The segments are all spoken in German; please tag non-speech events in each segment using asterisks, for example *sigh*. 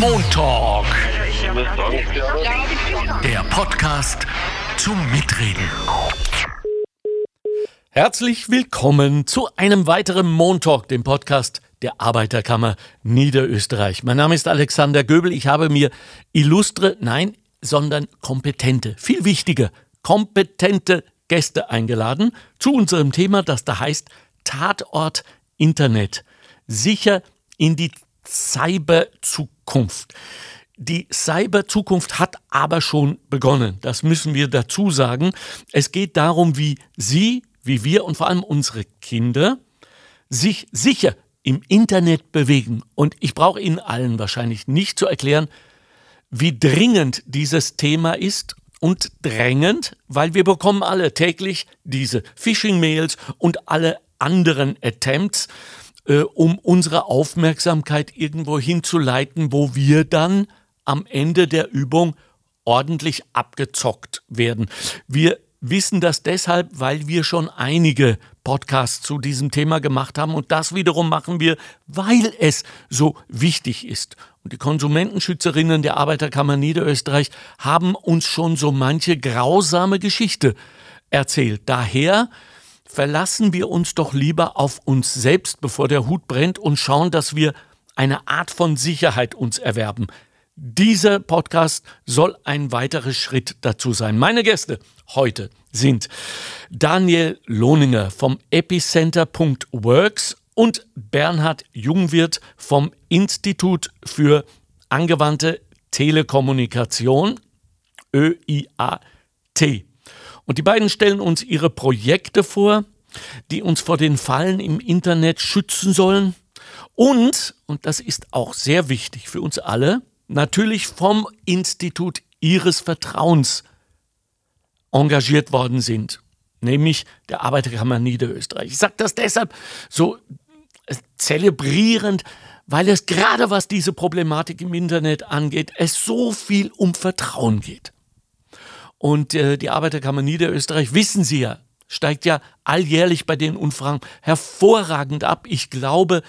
Montalk. Der Podcast zum Mitreden. Herzlich willkommen zu einem weiteren Montalk, dem Podcast der Arbeiterkammer Niederösterreich. Mein Name ist Alexander Göbel. Ich habe mir illustre, nein, sondern kompetente, viel wichtiger, kompetente Gäste eingeladen zu unserem Thema, das da heißt Tatort Internet. Sicher in die Cyberzukunft. Die Cyberzukunft hat aber schon begonnen. Das müssen wir dazu sagen. Es geht darum, wie Sie, wie wir und vor allem unsere Kinder sich sicher im Internet bewegen. Und ich brauche Ihnen allen wahrscheinlich nicht zu erklären, wie dringend dieses Thema ist und drängend, weil wir bekommen alle täglich diese Phishing-Mails und alle anderen Attempts, äh, um unsere Aufmerksamkeit irgendwo hinzuleiten, wo wir dann am Ende der Übung ordentlich abgezockt werden. Wir wissen das deshalb, weil wir schon einige Podcasts zu diesem Thema gemacht haben und das wiederum machen wir, weil es so wichtig ist. Und die Konsumentenschützerinnen der Arbeiterkammer Niederösterreich haben uns schon so manche grausame Geschichte erzählt. Daher verlassen wir uns doch lieber auf uns selbst, bevor der Hut brennt und schauen, dass wir eine Art von Sicherheit uns erwerben. Dieser Podcast soll ein weiterer Schritt dazu sein. Meine Gäste heute sind Daniel Lohninger vom Epicenter.works und Bernhard Jungwirth vom Institut für angewandte Telekommunikation, ÖIAT. Und die beiden stellen uns ihre Projekte vor, die uns vor den Fallen im Internet schützen sollen und, und das ist auch sehr wichtig für uns alle, natürlich vom Institut ihres Vertrauens engagiert worden sind, nämlich der Arbeiterkammer Niederösterreich. Ich sage das deshalb so äh, zelebrierend, weil es gerade was diese Problematik im Internet angeht, es so viel um Vertrauen geht. Und äh, die Arbeiterkammer Niederösterreich, wissen Sie ja, steigt ja alljährlich bei den Umfragen hervorragend ab. Ich glaube,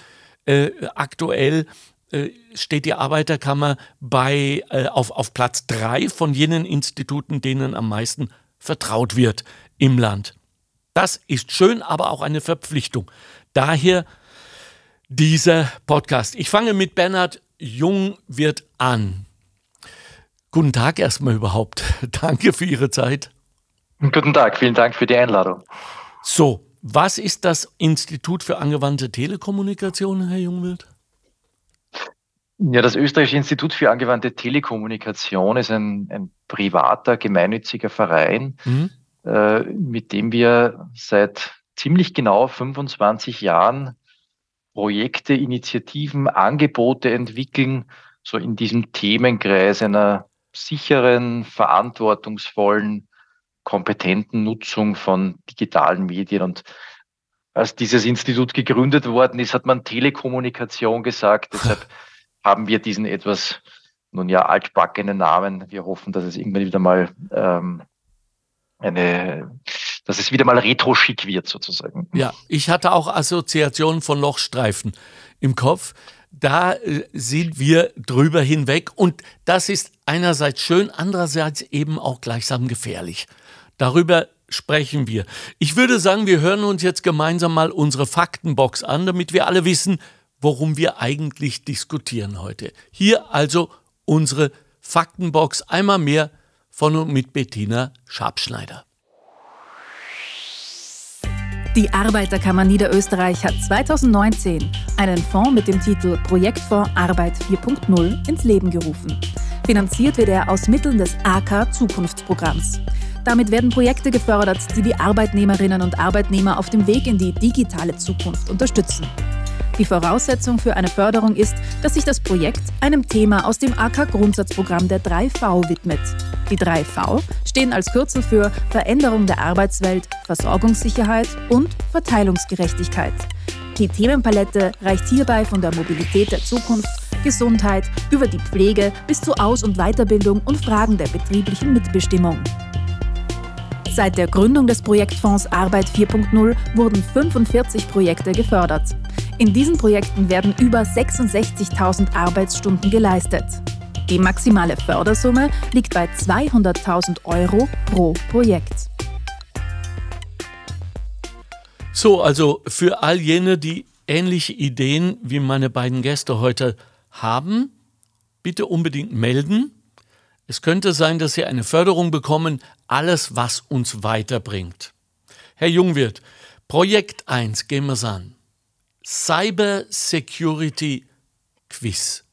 äh, aktuell äh, steht die Arbeiterkammer bei, äh, auf, auf Platz drei von jenen Instituten, denen am meisten vertraut wird im Land. Das ist schön, aber auch eine Verpflichtung. Daher dieser Podcast. Ich fange mit Bernhard Jung wird an. Guten Tag erstmal überhaupt. *laughs* Danke für Ihre Zeit. Guten Tag, vielen Dank für die Einladung. So, was ist das Institut für angewandte Telekommunikation, Herr Jungwirt? Ja, das Österreichische Institut für angewandte Telekommunikation ist ein, ein privater, gemeinnütziger Verein, mhm. äh, mit dem wir seit ziemlich genau 25 Jahren Projekte, Initiativen, Angebote entwickeln, so in diesem Themenkreis einer sicheren, verantwortungsvollen, kompetenten Nutzung von digitalen Medien. Und als dieses Institut gegründet worden ist, hat man Telekommunikation gesagt. Deshalb *laughs* haben wir diesen etwas, nun ja, altbackenen Namen. Wir hoffen, dass es irgendwann wieder mal ähm, eine, dass es wieder mal retro-schick wird, sozusagen. Ja, ich hatte auch Assoziationen von Lochstreifen im Kopf. Da äh, sind wir drüber hinweg und das ist einerseits schön, andererseits eben auch gleichsam gefährlich. Darüber sprechen wir. Ich würde sagen, wir hören uns jetzt gemeinsam mal unsere Faktenbox an, damit wir alle wissen, worum wir eigentlich diskutieren heute. Hier also unsere Faktenbox einmal mehr von und mit Bettina Schabschneider. Die Arbeiterkammer Niederösterreich hat 2019 einen Fonds mit dem Titel Projektfonds Arbeit 4.0 ins Leben gerufen. Finanziert wird er aus Mitteln des AK Zukunftsprogramms. Damit werden Projekte gefördert, die die Arbeitnehmerinnen und Arbeitnehmer auf dem Weg in die digitale Zukunft unterstützen. Die Voraussetzung für eine Förderung ist, dass sich das Projekt einem Thema aus dem AK-Grundsatzprogramm der 3V widmet. Die 3V stehen als Kürzel für Veränderung der Arbeitswelt, Versorgungssicherheit und Verteilungsgerechtigkeit. Die Themenpalette reicht hierbei von der Mobilität der Zukunft, Gesundheit über die Pflege bis zu Aus- und Weiterbildung und Fragen der betrieblichen Mitbestimmung. Seit der Gründung des Projektfonds Arbeit 4.0 wurden 45 Projekte gefördert. In diesen Projekten werden über 66.000 Arbeitsstunden geleistet. Die maximale Fördersumme liegt bei 200.000 Euro pro Projekt. So, also für all jene, die ähnliche Ideen wie meine beiden Gäste heute haben, bitte unbedingt melden. Es könnte sein, dass Sie eine Förderung bekommen, alles, was uns weiterbringt. Herr Jungwirth, Projekt 1, gehen wir es an. Cyber Security Quiz.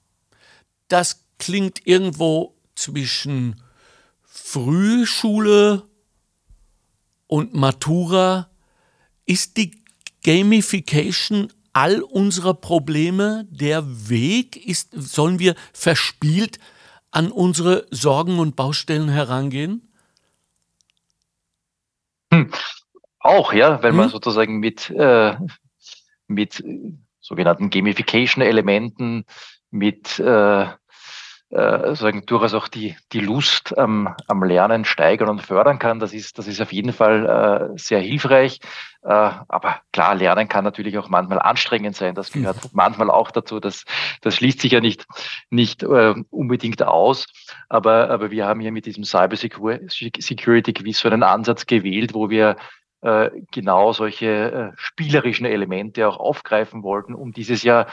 Das klingt irgendwo zwischen Frühschule und Matura. Ist die Gamification all unserer Probleme der Weg? Ist, sollen wir verspielt an unsere Sorgen und Baustellen herangehen? Hm. Auch, ja, weil hm? man sozusagen mit, äh, mit sogenannten Gamification-Elementen, mit äh, äh, sozusagen durchaus auch die, die Lust am, am Lernen steigern und fördern kann. Das ist, das ist auf jeden Fall äh, sehr hilfreich. Äh, aber klar, Lernen kann natürlich auch manchmal anstrengend sein. Das gehört mhm. manchmal auch dazu. Das, das schließt sich ja nicht, nicht äh, unbedingt aus. Aber, aber wir haben hier mit diesem Cyber Security Quiz so einen Ansatz gewählt, wo wir äh, genau solche äh, spielerischen Elemente auch aufgreifen wollten, um dieses Jahr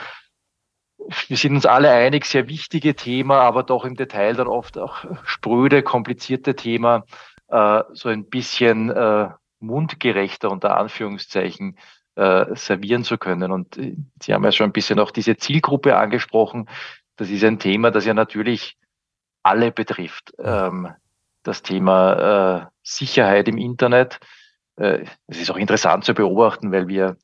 wir sind uns alle einig, sehr wichtige Thema, aber doch im Detail dann oft auch spröde, komplizierte Thema, äh, so ein bisschen äh, mundgerechter unter Anführungszeichen äh, servieren zu können. Und äh, Sie haben ja schon ein bisschen auch diese Zielgruppe angesprochen. Das ist ein Thema, das ja natürlich alle betrifft. Ähm, das Thema äh, Sicherheit im Internet. Äh, es ist auch interessant zu beobachten, weil wir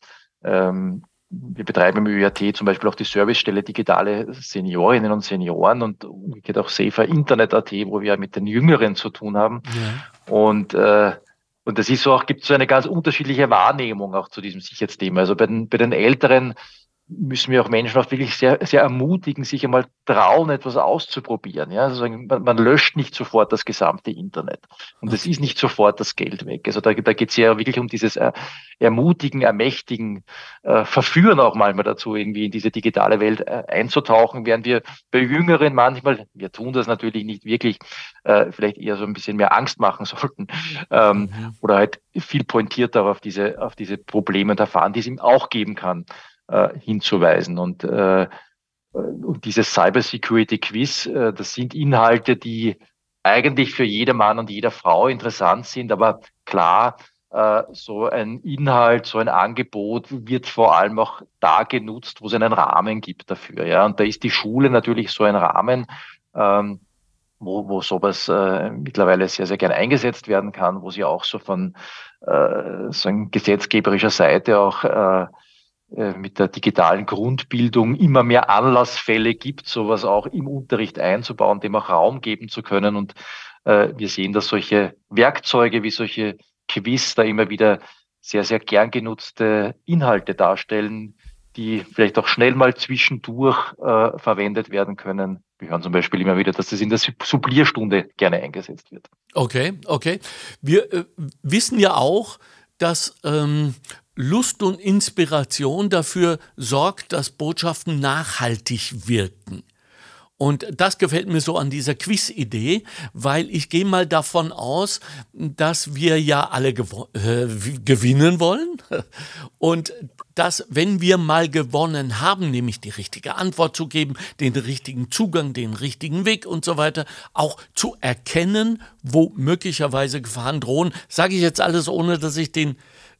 ähm, wir betreiben im ÖAT zum Beispiel auch die Servicestelle digitale Seniorinnen und Senioren und umgekehrt auch Safer Internet.at, wo wir mit den Jüngeren zu tun haben. Ja. Und, äh, und das ist so auch, gibt so eine ganz unterschiedliche Wahrnehmung auch zu diesem Sicherheitsthema. Also bei den, bei den Älteren müssen wir auch Menschen auch wirklich sehr, sehr ermutigen, sich einmal trauen, etwas auszuprobieren. Ja, also man, man löscht nicht sofort das gesamte Internet. Und es ist nicht sofort das Geld weg. Also da, da geht es ja wirklich um dieses äh, Ermutigen, Ermächtigen, äh, Verführen auch manchmal dazu, irgendwie in diese digitale Welt äh, einzutauchen, während wir bei Jüngeren manchmal, wir tun das natürlich nicht wirklich, äh, vielleicht eher so ein bisschen mehr Angst machen *laughs* sollten ähm, mhm. oder halt viel pointierter auf diese, auf diese Probleme und Erfahren, die es ihm auch geben kann hinzuweisen. Und, äh, und dieses Cyber Security Quiz, äh, das sind Inhalte, die eigentlich für jeder Mann und jeder Frau interessant sind, aber klar, äh, so ein Inhalt, so ein Angebot wird vor allem auch da genutzt, wo es einen Rahmen gibt dafür. Ja, und da ist die Schule natürlich so ein Rahmen, ähm, wo, wo sowas äh, mittlerweile sehr, sehr gern eingesetzt werden kann, wo sie auch so von äh, so gesetzgeberischer Seite auch äh, äh, mit der digitalen Grundbildung immer mehr Anlassfälle gibt, sowas auch im Unterricht einzubauen, dem auch Raum geben zu können. Und äh, wir sehen, dass solche Werkzeuge wie solche Quiz da immer wieder sehr, sehr gern genutzte Inhalte darstellen, die vielleicht auch schnell mal zwischendurch äh, verwendet werden können. Wir hören zum Beispiel immer wieder, dass das in der Sublierstunde gerne eingesetzt wird. Okay, okay. Wir äh, wissen ja auch, dass ähm, Lust und Inspiration dafür sorgt, dass Botschaften nachhaltig wirken. Und das gefällt mir so an dieser Quiz-Idee, weil ich gehe mal davon aus, dass wir ja alle äh, gewinnen wollen *laughs* und dass, wenn wir mal gewonnen haben, nämlich die richtige Antwort zu geben, den richtigen Zugang, den richtigen Weg und so weiter, auch zu erkennen, wo möglicherweise Gefahren drohen. Sage ich jetzt alles, ohne dass ich den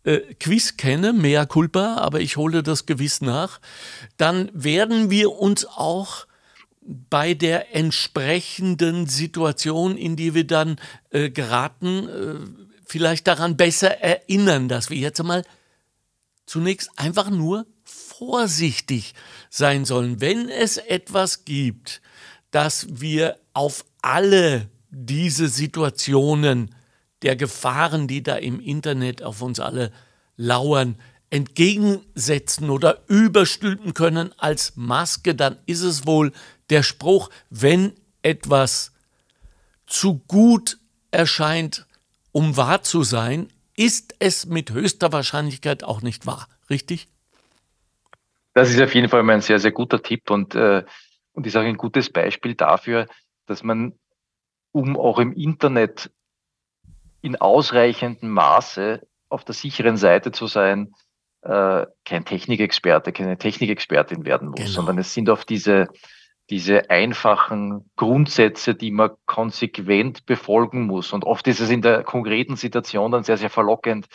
äh, Quiz kenne, mea culpa, aber ich hole das gewiss nach, dann werden wir uns auch bei der entsprechenden Situation, in die wir dann äh, geraten, äh, vielleicht daran besser erinnern, dass wir jetzt einmal zunächst einfach nur vorsichtig sein sollen. Wenn es etwas gibt, dass wir auf alle diese Situationen der Gefahren, die da im Internet auf uns alle lauern, entgegensetzen oder überstülpen können als Maske, dann ist es wohl der Spruch, wenn etwas zu gut erscheint, um wahr zu sein, ist es mit höchster Wahrscheinlichkeit auch nicht wahr. Richtig? Das ist auf jeden Fall ein sehr, sehr guter Tipp und, äh, und ist auch ein gutes Beispiel dafür, dass man, um auch im Internet in ausreichendem Maße auf der sicheren Seite zu sein, äh, kein Technikexperte, keine Technikexpertin werden muss, genau. sondern es sind auf diese, diese einfachen Grundsätze, die man konsequent befolgen muss. Und oft ist es in der konkreten Situation dann sehr, sehr verlockend,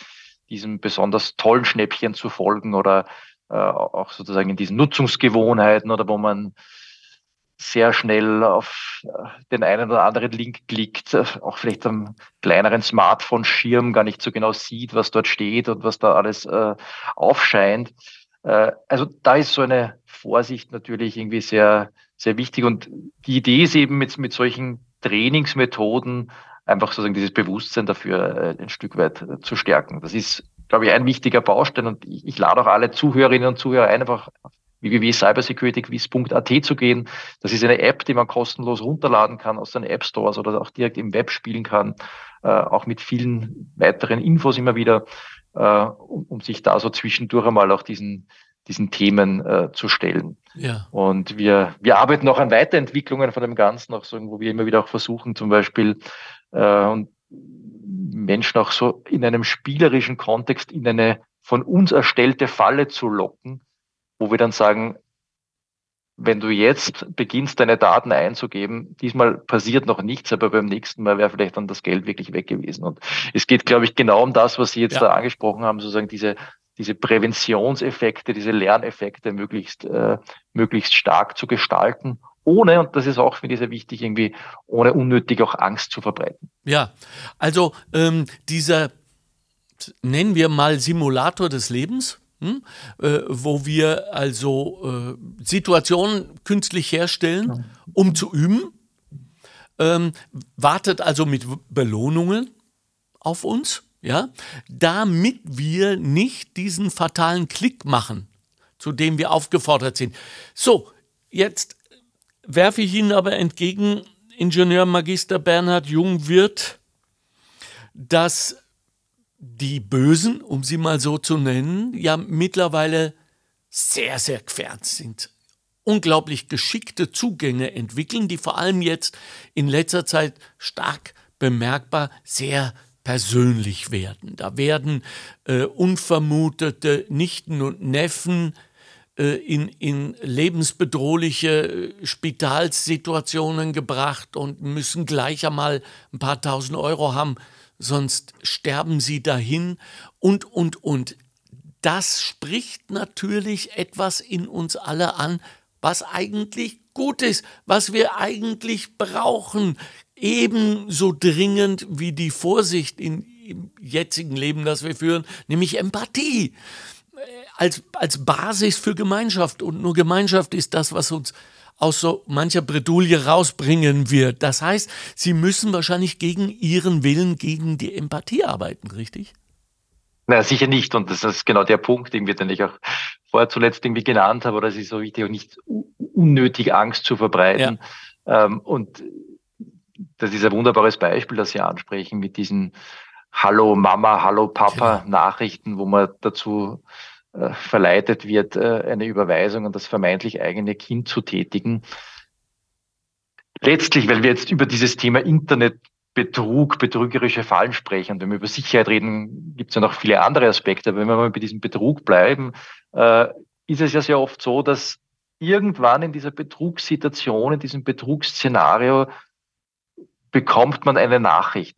diesem besonders tollen Schnäppchen zu folgen oder äh, auch sozusagen in diesen Nutzungsgewohnheiten oder wo man sehr schnell auf äh, den einen oder anderen Link klickt, äh, auch vielleicht am kleineren Smartphone-Schirm gar nicht so genau sieht, was dort steht und was da alles äh, aufscheint. Äh, also da ist so eine Vorsicht natürlich irgendwie sehr, sehr wichtig. Und die Idee ist eben mit, mit solchen Trainingsmethoden einfach sozusagen dieses Bewusstsein dafür äh, ein Stück weit zu stärken. Das ist, glaube ich, ein wichtiger Baustein und ich, ich lade auch alle Zuhörerinnen und Zuhörer ein, einfach www.cybersecurityquiz.at zu gehen. Das ist eine App, die man kostenlos runterladen kann aus den App Stores oder auch direkt im Web spielen kann, äh, auch mit vielen weiteren Infos immer wieder, äh, um, um, sich da so zwischendurch einmal auch diesen, diesen Themen äh, zu stellen. Ja. Und wir, wir arbeiten auch an Weiterentwicklungen von dem Ganzen, auch so, wo wir immer wieder auch versuchen, zum Beispiel äh, und Menschen auch so in einem spielerischen Kontext in eine von uns erstellte Falle zu locken, wo wir dann sagen, wenn du jetzt beginnst, deine Daten einzugeben, diesmal passiert noch nichts, aber beim nächsten Mal wäre vielleicht dann das Geld wirklich weg gewesen. Und es geht, glaube ich, genau um das, was Sie jetzt ja. da angesprochen haben, sozusagen diese, diese Präventionseffekte, diese Lerneffekte möglichst, äh, möglichst stark zu gestalten, ohne, und das ist auch, finde ich, sehr wichtig, irgendwie, ohne unnötig auch Angst zu verbreiten. Ja, also ähm, dieser, nennen wir mal Simulator des Lebens, hm? Äh, wo wir also äh, Situationen künstlich herstellen, um zu üben, ähm, wartet also mit Belohnungen auf uns, ja, damit wir nicht diesen fatalen Klick machen, zu dem wir aufgefordert sind. So, jetzt werfe ich Ihnen aber entgegen, Ingenieurmagister Bernhard Jung wird, dass die Bösen, um sie mal so zu nennen, ja mittlerweile sehr, sehr gefährdet sind. Unglaublich geschickte Zugänge entwickeln, die vor allem jetzt in letzter Zeit stark bemerkbar sehr persönlich werden. Da werden äh, unvermutete Nichten und Neffen äh, in, in lebensbedrohliche äh, Spitalssituationen gebracht und müssen gleich einmal ein paar tausend Euro haben, sonst sterben sie dahin und, und, und. Das spricht natürlich etwas in uns alle an, was eigentlich gut ist, was wir eigentlich brauchen, ebenso dringend wie die Vorsicht in, im jetzigen Leben, das wir führen, nämlich Empathie als, als Basis für Gemeinschaft. Und nur Gemeinschaft ist das, was uns aus so mancher Bredouille rausbringen wird. Das heißt, Sie müssen wahrscheinlich gegen Ihren Willen, gegen die Empathie arbeiten, richtig? Na, sicher nicht. Und das ist genau der Punkt, den, wir, den ich auch vorher zuletzt irgendwie genannt habe, oder es ist so wichtig, nicht unnötig Angst zu verbreiten. Ja. Ähm, und das ist ein wunderbares Beispiel, das Sie ansprechen mit diesen Hallo Mama, Hallo Papa genau. Nachrichten, wo man dazu verleitet wird, äh, eine Überweisung an das vermeintlich eigene Kind zu tätigen. Letztlich, weil wir jetzt über dieses Thema Internetbetrug, betrügerische Fallen sprechen wenn wir über Sicherheit reden, gibt es ja noch viele andere Aspekte, aber wenn wir mal bei diesem Betrug bleiben, äh, ist es ja sehr oft so, dass irgendwann in dieser Betrugssituation, in diesem Betrugsszenario bekommt man eine Nachricht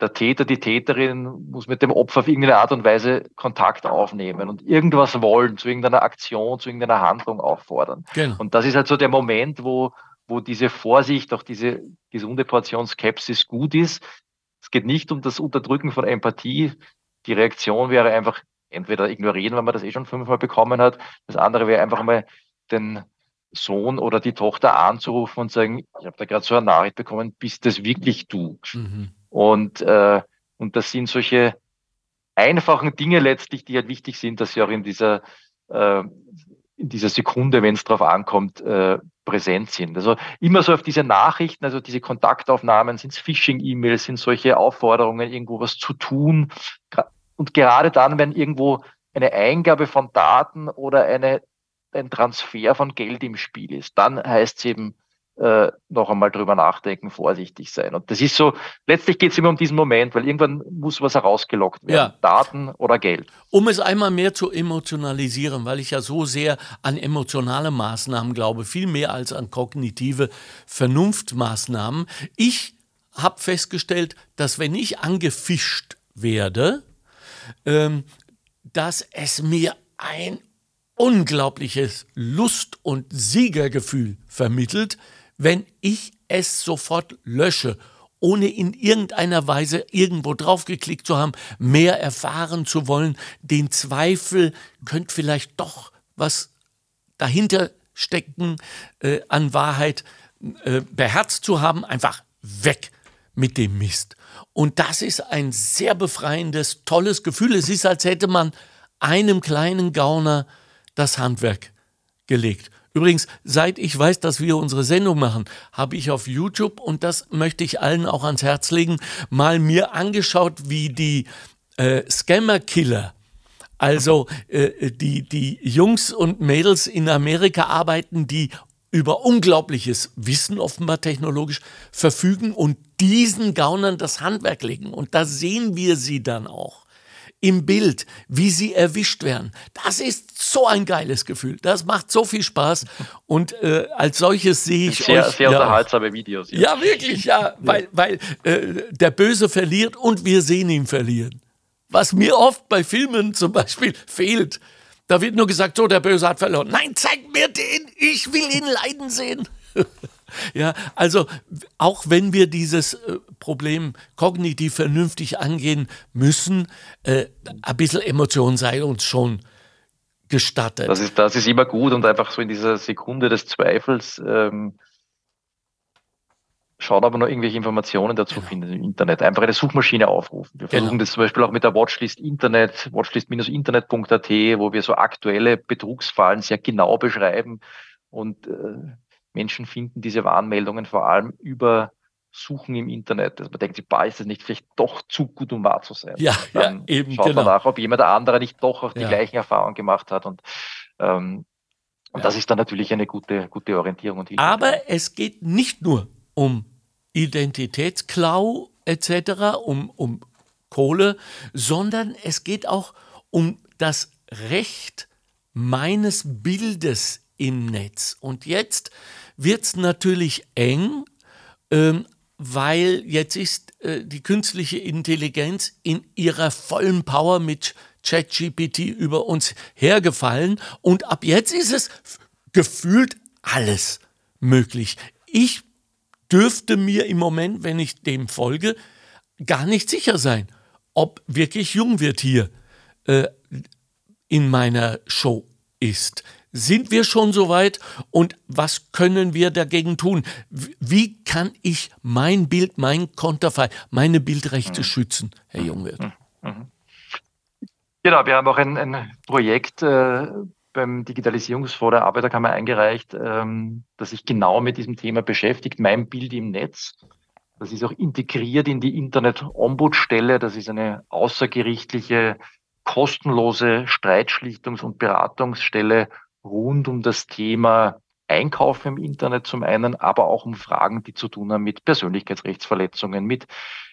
der Täter, die Täterin muss mit dem Opfer auf irgendeine Art und Weise Kontakt aufnehmen und irgendwas wollen, zu irgendeiner Aktion, zu irgendeiner Handlung auffordern. Genau. Und das ist halt so der Moment, wo, wo diese Vorsicht, auch diese gesunde Portion Skepsis gut ist. Es geht nicht um das Unterdrücken von Empathie. Die Reaktion wäre einfach entweder ignorieren, wenn man das eh schon fünfmal bekommen hat. Das andere wäre einfach mal den Sohn oder die Tochter anzurufen und sagen, ich habe da gerade so eine Nachricht bekommen, bist das wirklich du? Mhm. Und, äh, und das sind solche einfachen Dinge letztlich, die halt wichtig sind, dass sie auch in dieser, äh, in dieser Sekunde, wenn es drauf ankommt, äh, präsent sind. Also immer so auf diese Nachrichten, also diese Kontaktaufnahmen, sind Phishing-E-Mails, sind solche Aufforderungen, irgendwo was zu tun. Und gerade dann, wenn irgendwo eine Eingabe von Daten oder eine ein Transfer von Geld im Spiel ist, dann heißt es eben, äh, noch einmal drüber nachdenken, vorsichtig sein. Und das ist so, letztlich geht es immer um diesen Moment, weil irgendwann muss was herausgelockt werden. Ja. Daten oder Geld. Um es einmal mehr zu emotionalisieren, weil ich ja so sehr an emotionale Maßnahmen glaube, viel mehr als an kognitive Vernunftmaßnahmen. Ich habe festgestellt, dass wenn ich angefischt werde, ähm, dass es mir ein unglaubliches Lust- und Siegergefühl vermittelt, wenn ich es sofort lösche, ohne in irgendeiner Weise irgendwo draufgeklickt zu haben, mehr erfahren zu wollen, den Zweifel könnte vielleicht doch was dahinter stecken äh, an Wahrheit äh, beherzt zu haben, einfach weg mit dem Mist. Und das ist ein sehr befreiendes, tolles Gefühl. Es ist, als hätte man einem kleinen Gauner das Handwerk gelegt. Übrigens, seit ich weiß, dass wir unsere Sendung machen, habe ich auf YouTube, und das möchte ich allen auch ans Herz legen, mal mir angeschaut, wie die äh, Scammer-Killer, also äh, die, die Jungs und Mädels in Amerika arbeiten, die über unglaubliches Wissen offenbar technologisch verfügen und diesen Gaunern das Handwerk legen. Und da sehen wir sie dann auch im Bild, wie sie erwischt werden. Das ist so ein geiles Gefühl. Das macht so viel Spaß. Und äh, als solches sehe ich sehr, euch. Sehr ja, unterhaltsame Videos. Ja, ja wirklich, ja. Weil, weil äh, der Böse verliert und wir sehen ihn verlieren. Was mir oft bei Filmen zum Beispiel *laughs* fehlt. Da wird nur gesagt, so, der Böse hat verloren. Nein, zeig mir den, ich will ihn leiden sehen. *laughs* Ja, also auch wenn wir dieses äh, Problem kognitiv vernünftig angehen müssen, äh, ein bisschen Emotion sei uns schon gestattet. Das ist, das ist immer gut und einfach so in dieser Sekunde des Zweifels ähm, schauen aber noch irgendwelche Informationen dazu genau. finden im Internet. Einfach eine Suchmaschine aufrufen. Wir versuchen genau. das zum Beispiel auch mit der Watchlist Internet, watchlist-internet.at, wo wir so aktuelle Betrugsfallen sehr genau beschreiben und äh, Menschen finden diese Warnmeldungen vor allem über Suchen im Internet. Also man denkt sich, ist das nicht vielleicht doch zu gut, um wahr zu sein? Ja, Dann ja eben. Schaut genau. man nach, ob jemand der andere nicht doch auch die ja. gleichen Erfahrungen gemacht hat. Und, ähm, und ja. das ist dann natürlich eine gute, gute Orientierung und Hilfe. Aber es geht nicht nur um Identitätsklau etc., um, um Kohle, sondern es geht auch um das Recht meines Bildes im Netz. Und jetzt wird es natürlich eng, ähm, weil jetzt ist äh, die künstliche Intelligenz in ihrer vollen Power mit ChatGPT über uns hergefallen und ab jetzt ist es gefühlt alles möglich. Ich dürfte mir im Moment, wenn ich dem folge, gar nicht sicher sein, ob wirklich Jungwirt hier äh, in meiner Show ist. Sind wir schon so weit und was können wir dagegen tun? Wie kann ich mein Bild, mein Konterfei, meine Bildrechte mhm. schützen, Herr. Jungwirth? Mhm. mhm. Genau, wir haben auch ein, ein Projekt äh, beim Digitalisierungsfonds der Arbeiterkammer eingereicht, ähm, das sich genau mit diesem Thema beschäftigt, mein Bild im Netz. Das ist auch integriert in die Internet-Ombudsstelle. Das ist eine außergerichtliche, kostenlose Streitschlichtungs- und Beratungsstelle rund um das Thema Einkauf im Internet zum einen, aber auch um Fragen, die zu tun haben mit Persönlichkeitsrechtsverletzungen, mit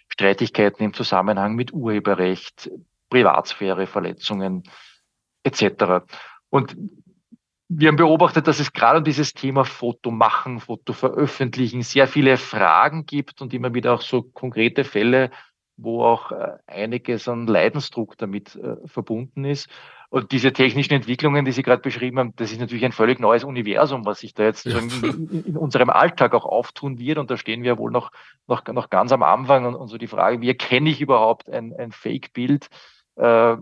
Streitigkeiten im Zusammenhang mit Urheberrecht, Privatsphäreverletzungen etc. Und wir haben beobachtet, dass es gerade um dieses Thema Foto machen, Foto veröffentlichen sehr viele Fragen gibt und immer wieder auch so konkrete Fälle, wo auch äh, einiges an Leidensdruck damit äh, verbunden ist. Und diese technischen Entwicklungen, die Sie gerade beschrieben haben, das ist natürlich ein völlig neues Universum, was sich da jetzt ja. in, in, unserem Alltag auch auftun wird. Und da stehen wir wohl noch, noch, noch ganz am Anfang. Und, und so die Frage, wie erkenne ich überhaupt ein, ein Fake-Bild? Äh,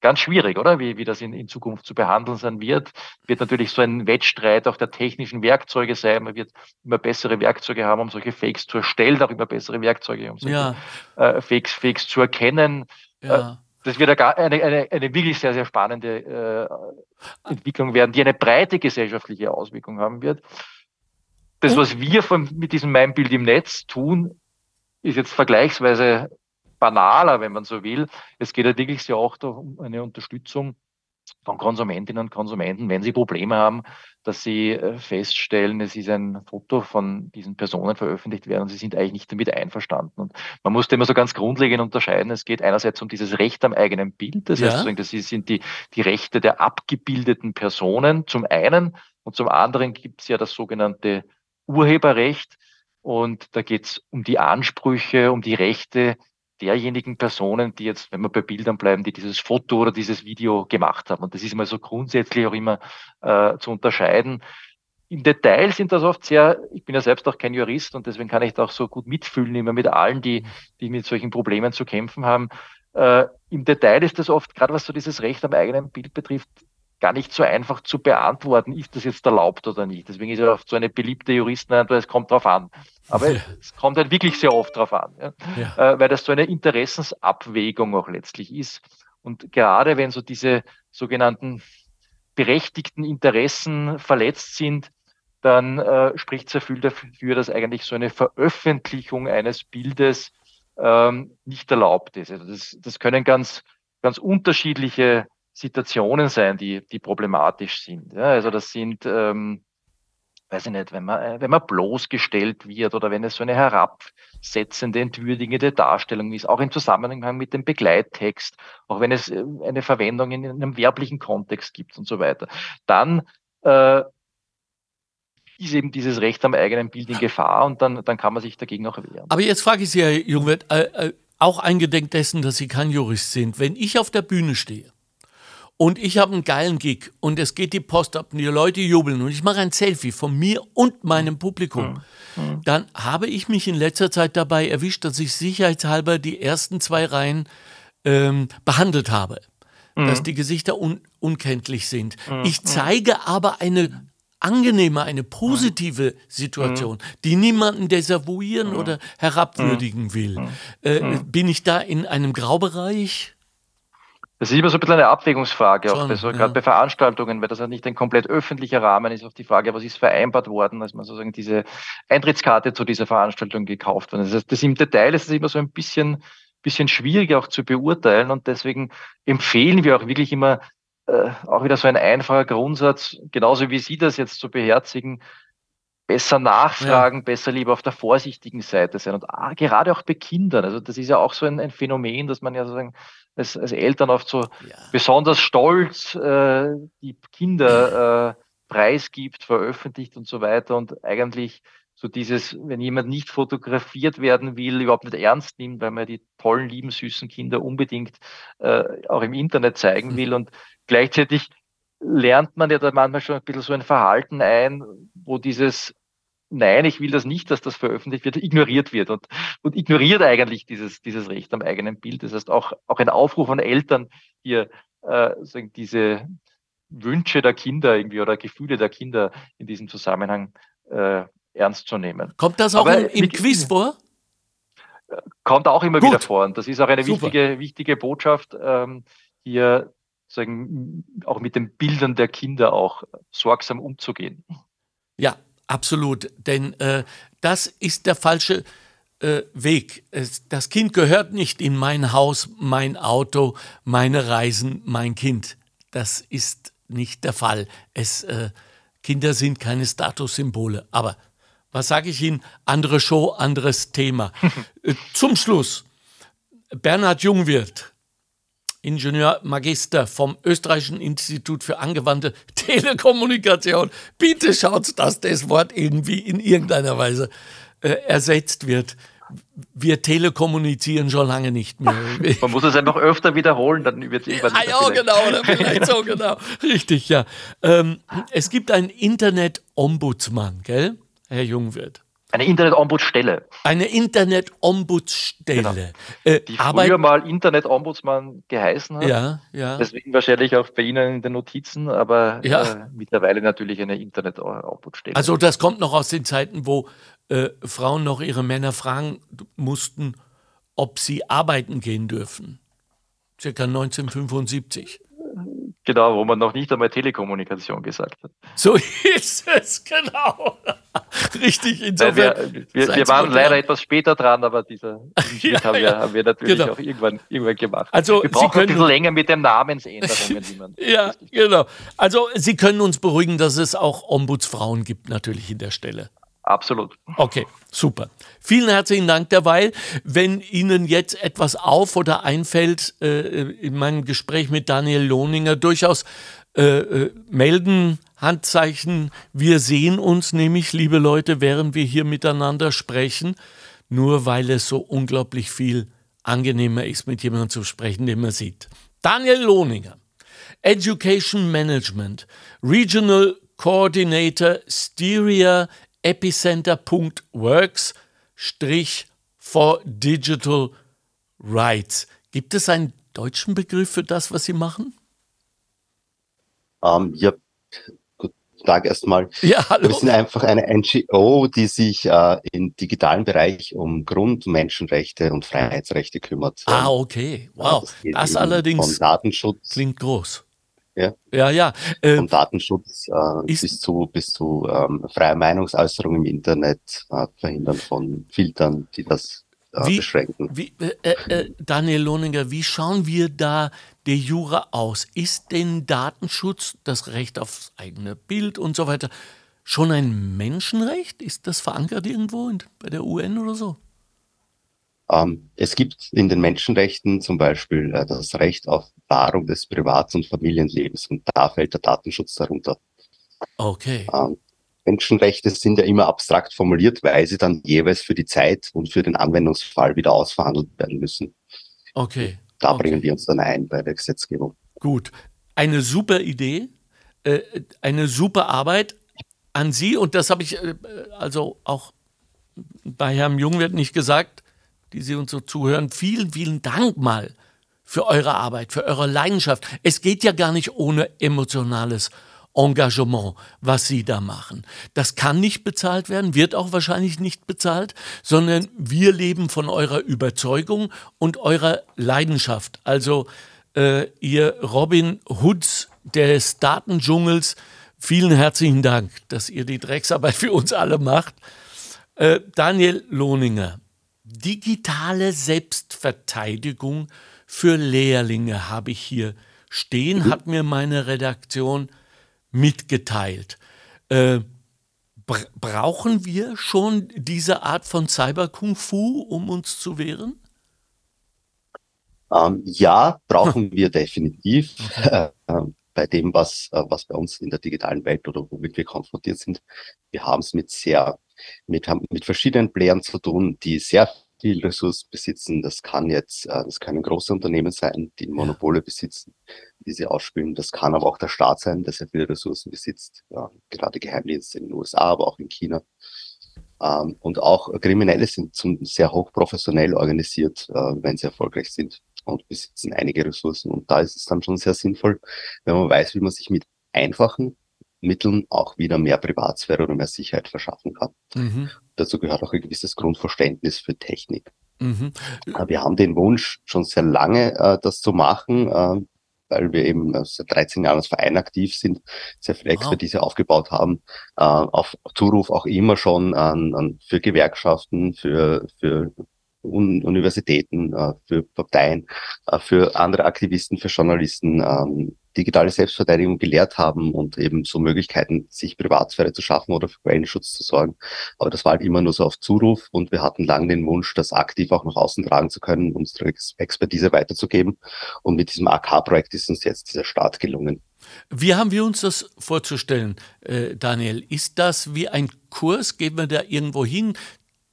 ganz schwierig, oder? Wie, wie das in, in Zukunft zu behandeln sein wird. Wird natürlich so ein Wettstreit auch der technischen Werkzeuge sein. Man wird immer bessere Werkzeuge haben, um solche Fakes zu erstellen, auch immer bessere Werkzeuge, um solche ja. äh, Fakes, Fakes zu erkennen. Ja. Äh, das wird eine, eine, eine wirklich sehr, sehr spannende äh, Entwicklung werden, die eine breite gesellschaftliche Auswirkung haben wird. Das, was wir von, mit diesem Mein Bild im Netz tun, ist jetzt vergleichsweise banaler, wenn man so will. Es geht ja wirklich sehr auch um eine Unterstützung von Konsumentinnen und Konsumenten, wenn sie Probleme haben, dass sie äh, feststellen, es ist ein Foto von diesen Personen veröffentlicht werden und sie sind eigentlich nicht damit einverstanden. Und man muss immer so ganz grundlegend unterscheiden. Es geht einerseits um dieses Recht am eigenen Bild, das ja. heißt, das sind die, die Rechte der abgebildeten Personen zum einen und zum anderen gibt es ja das sogenannte Urheberrecht. Und da geht es um die Ansprüche, um die Rechte derjenigen Personen, die jetzt, wenn wir bei Bildern bleiben, die dieses Foto oder dieses Video gemacht haben. Und das ist immer so grundsätzlich auch immer äh, zu unterscheiden. Im Detail sind das oft sehr, ich bin ja selbst auch kein Jurist und deswegen kann ich da auch so gut mitfühlen, immer mit allen, die, die mit solchen Problemen zu kämpfen haben. Äh, Im Detail ist das oft, gerade was so dieses Recht am eigenen Bild betrifft, gar nicht so einfach zu beantworten, ist das jetzt erlaubt oder nicht. Deswegen ist ja oft so eine beliebte Juristenantwort, es kommt drauf an. Aber ja. es kommt halt wirklich sehr oft drauf an, ja? Ja. Äh, weil das so eine Interessensabwägung auch letztlich ist. Und gerade wenn so diese sogenannten berechtigten Interessen verletzt sind, dann äh, spricht sehr viel dafür, dass eigentlich so eine Veröffentlichung eines Bildes ähm, nicht erlaubt ist. Also das, das können ganz, ganz unterschiedliche Situationen sein, die, die problematisch sind. Ja, also das sind, ähm, weiß ich nicht, wenn man, äh, wenn man bloßgestellt wird oder wenn es so eine herabsetzende, entwürdigende Darstellung ist, auch im Zusammenhang mit dem Begleittext, auch wenn es äh, eine Verwendung in einem werblichen Kontext gibt und so weiter, dann äh, ist eben dieses Recht am eigenen Bild in Gefahr und dann, dann kann man sich dagegen auch wehren. Aber jetzt frage ich Sie, Herr Jungwirth, äh, äh, auch eingedenk dessen, dass Sie kein Jurist sind, wenn ich auf der Bühne stehe und ich habe einen geilen Gig und es geht die Post ab und die Leute jubeln und ich mache ein Selfie von mir und meinem Publikum, mhm. dann habe ich mich in letzter Zeit dabei erwischt, dass ich sicherheitshalber die ersten zwei Reihen ähm, behandelt habe. Mhm. Dass die Gesichter un unkenntlich sind. Mhm. Ich zeige aber eine angenehme, eine positive Situation, die niemanden desavouieren oder herabwürdigen will. Äh, bin ich da in einem Graubereich? Das ist immer so ein bisschen eine Abwägungsfrage, auch bei so, ja. gerade bei Veranstaltungen, weil das ja nicht ein komplett öffentlicher Rahmen ist, auch die Frage, was ist vereinbart worden, als man sozusagen diese Eintrittskarte zu dieser Veranstaltung gekauft hat. Das heißt, das im Detail ist es immer so ein bisschen, bisschen schwierig auch zu beurteilen und deswegen empfehlen wir auch wirklich immer, äh, auch wieder so ein einfacher Grundsatz, genauso wie Sie das jetzt zu beherzigen, besser nachfragen, ja. besser lieber auf der vorsichtigen Seite sein. Und ah, gerade auch bei Kindern, also das ist ja auch so ein, ein Phänomen, dass man ja sozusagen als, als Eltern oft so ja. besonders stolz äh, die Kinder äh, preisgibt, veröffentlicht und so weiter und eigentlich so dieses, wenn jemand nicht fotografiert werden will, überhaupt nicht ernst nimmt, weil man die tollen, lieben, süßen Kinder unbedingt äh, auch im Internet zeigen mhm. will und gleichzeitig lernt man ja da manchmal schon ein bisschen so ein Verhalten ein, wo dieses nein, ich will das nicht, dass das veröffentlicht wird, ignoriert wird und, und ignoriert eigentlich dieses, dieses Recht am eigenen Bild. Das heißt, auch, auch ein Aufruf an Eltern, hier äh, diese Wünsche der Kinder irgendwie oder Gefühle der Kinder in diesem Zusammenhang äh, ernst zu nehmen. Kommt das auch Aber, im, im Quiz vor? Kommt auch immer Gut. wieder vor. Und das ist auch eine wichtige, wichtige Botschaft, ähm, hier sagen, auch mit den Bildern der Kinder auch sorgsam umzugehen. Ja, Absolut, denn äh, das ist der falsche äh, Weg. Es, das Kind gehört nicht in mein Haus, mein Auto, meine Reisen, mein Kind. Das ist nicht der Fall. Es, äh, Kinder sind keine Statussymbole. Aber was sage ich Ihnen? Andere Show, anderes Thema. *laughs* Äh, zum Schluss. Bernhard Jungwirth Ingenieur Magister vom Österreichischen Institut für angewandte *laughs* Telekommunikation. Bitte schaut, dass das Wort irgendwie in irgendeiner Weise äh, ersetzt wird. Wir telekommunizieren schon lange nicht mehr. *laughs* Man muss es einfach öfter wiederholen, dann wird es irgendwann. Ah, ja, genau, oder vielleicht so, *laughs* genau. Richtig, ja. Ähm, es gibt einen Internet-Ombudsmann, gell, Herr Jungwirth? Eine Internet-Ombudsstelle. Eine Internet-Ombudsstelle. Genau. Äh, die früher mal Internet-Ombudsmann geheißen hat. Ja, ja. Deswegen wahrscheinlich auch bei Ihnen in den Notizen, aber ja. äh, mittlerweile natürlich eine Internet-Ombudsstelle. Also das kommt noch aus den Zeiten, wo äh, Frauen noch ihre Männer fragen mussten, ob sie arbeiten gehen dürfen. Circa 1975. Genau, wo man noch nicht einmal Telekommunikation gesagt hat. So *laughs* ist es, genau. Richtig, insofern. Wir, wir, wir waren leider etwas später dran, aber dieser *laughs* ja, haben, wir, haben, wir, natürlich genau. auch irgendwann, irgendwann gemacht. Also, wir brauchen Sie können, ein bisschen länger mit den Namensänderungen. Man *laughs* ja, genau. Also Sie können uns beruhigen, dass es auch Ombudsfrauen gibt natürlich in der Stelle. Absolut. Okay, super. Vielen herzlichen Dank derweil. Wenn Ihnen jetzt etwas auf oder einfällt, äh, in meinem Gespräch mit Daniel Lohninger durchaus äh, äh, melden, Handzeichen, wir sehen uns nämlich, liebe Leute, während wir hier miteinander sprechen, nur weil es so unglaublich viel angenehmer ist, mit jemandem zu sprechen, den man sieht. Daniel Lohninger, Education Management, Regional Coordinator, Styria epicenter.works for Digital Rights. Gibt es einen deutschen Begriff für das, was Sie machen? Ähm, ja, guten Tag erstmal. Ja, hallo. Wir sind einfach eine NGO, die sich äh, im digitalen Bereich um Grundmenschenrechte und Freiheitsrechte kümmert. Ah, okay. Wow. Das, das allerdings Datenschutz. klingt groß. Ja, ja. ja. Äh, Vom Datenschutz äh, bis zu, bis zu ähm, freier Meinungsäußerung im Internet, äh, Verhindern von Filtern, die das äh, wie, beschränken. Wie, äh, äh, Daniel Lohninger, wie schauen wir da der Jura aus? Ist denn Datenschutz, das Recht aufs eigene Bild und so weiter, schon ein Menschenrecht? Ist das verankert irgendwo in, bei der UN oder so? Ähm, es gibt in den Menschenrechten zum Beispiel äh, das Recht auf Wahrung des Privats- und Familienlebens und da fällt der Datenschutz darunter. Okay. Ähm, Menschenrechte sind ja immer abstrakt formuliert, weil sie dann jeweils für die Zeit und für den Anwendungsfall wieder ausverhandelt werden müssen. Okay. Da okay. bringen wir uns dann ein bei der Gesetzgebung. Gut. Eine super Idee, äh, eine super Arbeit an Sie und das habe ich äh, also auch bei Herrn Jungwirth nicht gesagt die Sie uns so zuhören, vielen, vielen Dank mal für eure Arbeit, für eure Leidenschaft. Es geht ja gar nicht ohne emotionales Engagement, was Sie da machen. Das kann nicht bezahlt werden, wird auch wahrscheinlich nicht bezahlt, sondern wir leben von eurer Überzeugung und eurer Leidenschaft. Also äh, ihr Robin Hoods des Datendschungels, vielen herzlichen Dank, dass ihr die Drecksarbeit für uns alle macht. Äh, Daniel Lohninger, digitale Selbstverteidigung für Lehrlinge habe ich hier stehen, mhm. hat mir meine Redaktion mitgeteilt. Äh, brauchen wir schon diese Art von Cyber-Kung-Fu, um uns zu wehren? Ähm, ja, brauchen *laughs* wir definitiv. Okay. Äh, bei dem, was, äh, was bei uns in der digitalen Welt oder womit wir konfrontiert sind. Wir haben es mit sehr, mit, haben mit verschiedenen Playern zu tun, die sehr viel Ressourcen besitzen. Das kann jetzt, äh, das können große Unternehmen sein, die Monopole besitzen, die sie ausspielen. Das kann aber auch der Staat sein, der sehr viele Ressourcen besitzt. Ja, gerade Geheimdienste in den USA, aber auch in China. Ähm, und auch Kriminelle sind zum, sehr hochprofessionell organisiert, äh, wenn sie erfolgreich sind und besitzen einige Ressourcen. Und da ist es dann schon sehr sinnvoll, wenn man weiß, wie man sich mit einfachen Mitteln auch wieder mehr Privatsphäre oder mehr Sicherheit verschaffen kann. Mhm. Dazu gehört auch ein gewisses Grundverständnis für Technik. Mhm. Äh, wir haben den Wunsch schon sehr lange, äh, das zu machen, äh, weil wir eben seit 13 Jahren als Verein aktiv sind, sehr viel Expertise wow. aufgebaut haben, auf Zuruf auch immer schon an, an für Gewerkschaften, für, für Universitäten, für Parteien, für andere Aktivisten, für Journalisten, ähm, digitale Selbstverteidigung gelehrt haben und eben so Möglichkeiten, sich Privatsphäre zu schaffen oder für Quellenschutz zu sorgen. Aber das war halt immer nur so auf Zuruf und wir hatten lange den Wunsch, das aktiv auch nach außen tragen zu können, unsere Expertise weiterzugeben. Und mit diesem AK-Projekt ist uns jetzt dieser Start gelungen. Wie haben wir uns das vorzustellen, äh, Daniel? Ist das wie ein Kurs? Geht man da irgendwo hin?